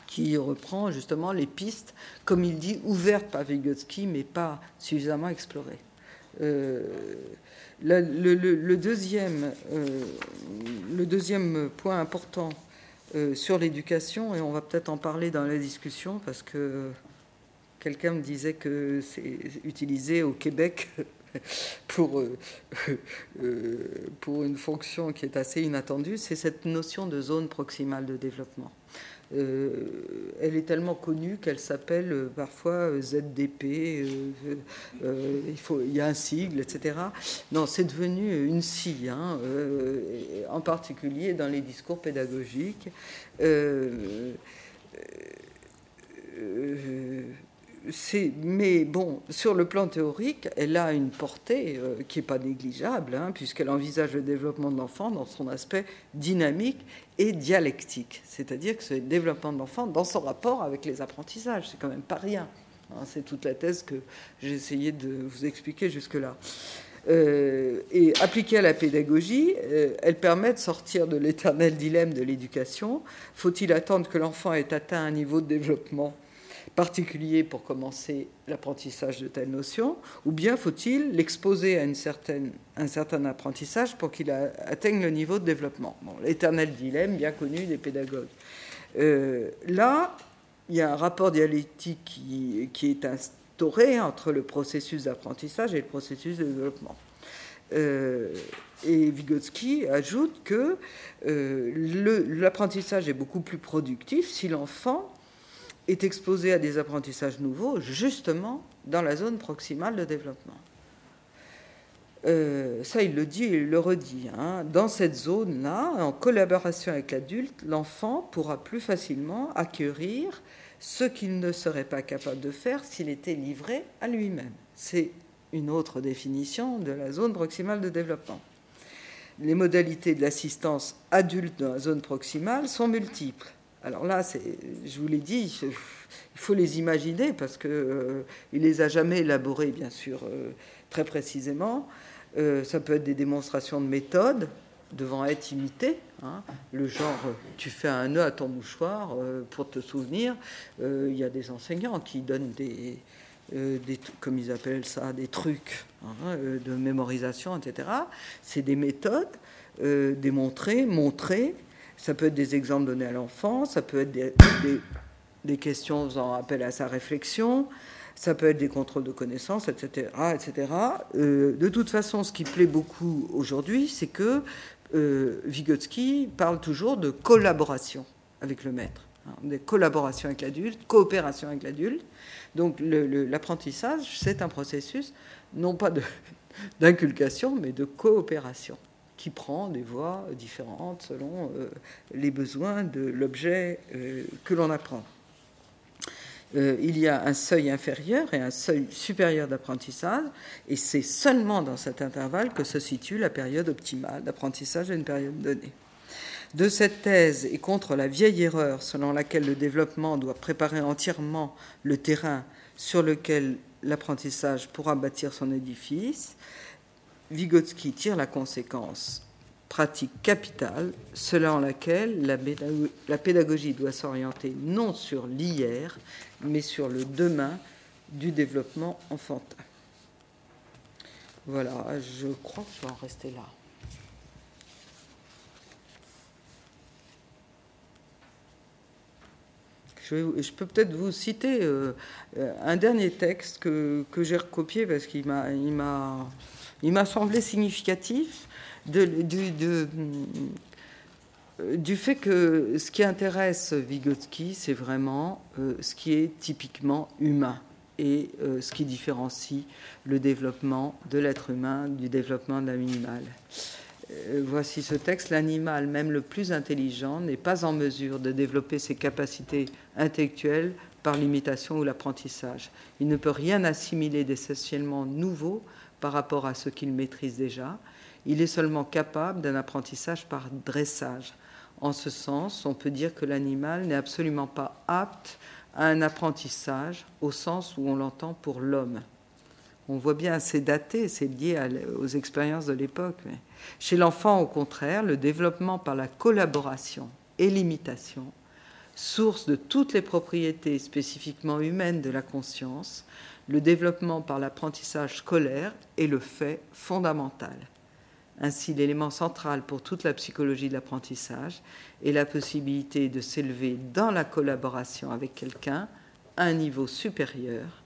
qui reprend justement les pistes, comme il dit, ouvertes par Vygotsky, mais pas suffisamment explorées. Euh, le, deuxième, euh, le deuxième point important sur l'éducation, et on va peut-être en parler dans la discussion, parce que quelqu'un me disait que c'est utilisé au Québec pour, euh, pour une fonction qui est assez inattendue, c'est cette notion de zone proximale de développement. Euh, elle est tellement connue qu'elle s'appelle euh, parfois euh, ZDP, il y a un sigle, etc. Non, c'est devenu une scie, hein, en particulier dans les discours pédagogiques mais bon, sur le plan théorique, elle a une portée euh, qui n'est pas négligeable, hein, puisqu'elle envisage le développement de l'enfant dans son aspect dynamique et dialectique. C'est-à-dire que ce développement de l'enfant dans son rapport avec les apprentissages, c'est quand même pas rien. Hein. c'est toute la thèse que j'ai essayé de vous expliquer jusque-là. Euh, et appliquée à la pédagogie, euh, elle permet de sortir de l'éternel dilemme de l'éducation. Faut-il attendre que l'enfant ait atteint un niveau de développement particulier pour commencer l'apprentissage de telles notions, ou bien faut-il l'exposer à une certaine, un certain apprentissage pour qu'il atteigne le niveau de développement? Bon, L'éternel dilemme bien connu des pédagogues. Euh, là, il y a un rapport dialectique qui, qui, est instauré entre le processus d'apprentissage et le processus de développement. Euh, et Vygotsky ajoute que euh, l'apprentissage est beaucoup plus productif si l'enfant est exposé à des apprentissages nouveaux, justement dans la zone proximale de développement. Euh, ça, il le dit et il le redit. Hein. Dans cette zone-là, en collaboration avec l'adulte, l'enfant pourra plus facilement acquérir ce qu'il ne serait pas capable de faire s'il était livré à lui-même. C'est une autre définition de la zone proximale de développement. Les modalités de l'assistance adulte dans la zone proximale sont multiples. Alors là, je vous l'ai dit, il faut les imaginer parce qu'il euh, ne les a jamais élaborés, bien sûr, euh, très précisément. Euh, ça peut être des démonstrations de méthode devant être imitées. Hein. Le genre, tu fais un nœud à ton mouchoir pour te souvenir. Il y a des enseignants qui donnent des, des, comme ils appellent ça, des trucs hein, de mémorisation, etc. C'est des méthodes démontrées, montrées, ça peut être des exemples donnés à l'enfant, ça peut être des, questions faisant appel à sa réflexion, ça peut être des contrôles de connaissances, etc. etc. Euh, de toute façon, ce qui plaît beaucoup aujourd'hui, c'est que euh, Vygotsky parle toujours de collaboration avec le maître, hein, des collaborations avec l'adulte, coopération avec l'adulte. Donc l'apprentissage, c'est un processus non pas d'inculcation, mais de coopération qui prend des voies différentes selon euh, les besoins de l'objet euh, que l'on apprend. Euh, il y a un seuil inférieur et un seuil supérieur d'apprentissage, et c'est seulement dans cet intervalle que se situe la période optimale d'apprentissage à une période donnée. De cette thèse et contre la vieille erreur selon laquelle le développement doit préparer entièrement le terrain sur lequel l'apprentissage pourra bâtir son édifice, Vygotsky tire la conséquence pratique capitale selon laquelle la pédagogie doit s'orienter non sur l'hier, mais sur le demain du développement enfantin. Voilà, je crois que je vais en rester là. Je, peux peut-être vous citer euh, un dernier texte que, que j'ai recopié parce qu'il m'a, il m'a semblé significatif de, du, fait que ce qui intéresse Vygotsky, c'est vraiment euh, ce qui est typiquement humain et euh, ce qui différencie le développement de l'être humain du développement d'un animal. Euh, voici ce texte. L'animal, même le plus intelligent, n'est pas en mesure de développer ses capacités intellectuelles par l'imitation ou l'apprentissage. Il ne peut rien assimiler d'essentiellement nouveau par rapport à ce qu'il maîtrise déjà. Il est seulement capable d'un apprentissage par dressage. En ce sens, on peut dire que l'animal n'est absolument pas apte à un apprentissage au sens où on l'entend pour l'homme. On voit bien, c'est daté, c'est lié aux expériences de l'époque. Chez l'enfant, au contraire, le développement par la collaboration et l'imitation, source de toutes les propriétés spécifiquement humaines de la conscience, le développement par l'apprentissage scolaire est le fait fondamental. Ainsi, l'élément central pour toute la psychologie de l'apprentissage est la possibilité de s'élever dans la collaboration avec quelqu'un à un niveau supérieur,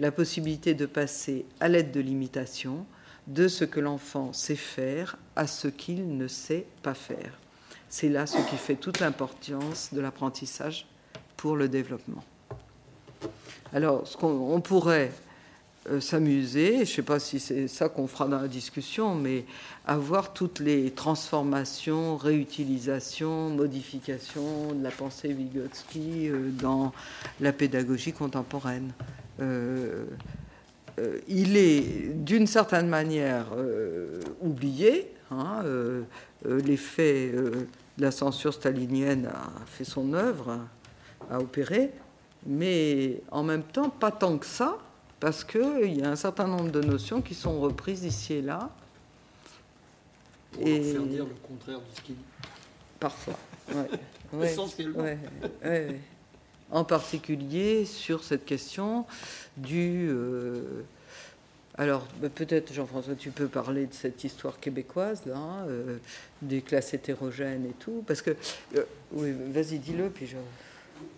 la possibilité de passer à l'aide de l'imitation de ce que l'enfant sait faire à ce qu'il ne sait pas faire. C'est là ce qui fait toute l'importance de l'apprentissage pour le développement. Alors, qu'on pourrait euh, s'amuser, je ne sais pas si c'est ça qu'on fera dans la discussion, mais avoir toutes les transformations, réutilisations, modifications de la pensée Vygotsky euh, dans la pédagogie contemporaine. Euh, il est d'une certaine manière oublié. Hein, L'effet la censure stalinienne a fait son œuvre, a opéré, mais en même temps, pas tant que ça, parce qu'il y a un certain nombre de notions qui sont reprises ici et là. Pour et faire dire le contraire de ce qu'il dit. Parfois, ouais. Essentiellement. En particulier sur cette question du. Euh, alors, bah, peut-être, Jean-François, tu peux parler de cette histoire québécoise, là, euh, des classes hétérogènes et tout, parce que. Euh, oui, vas-y, dis-le, puis je.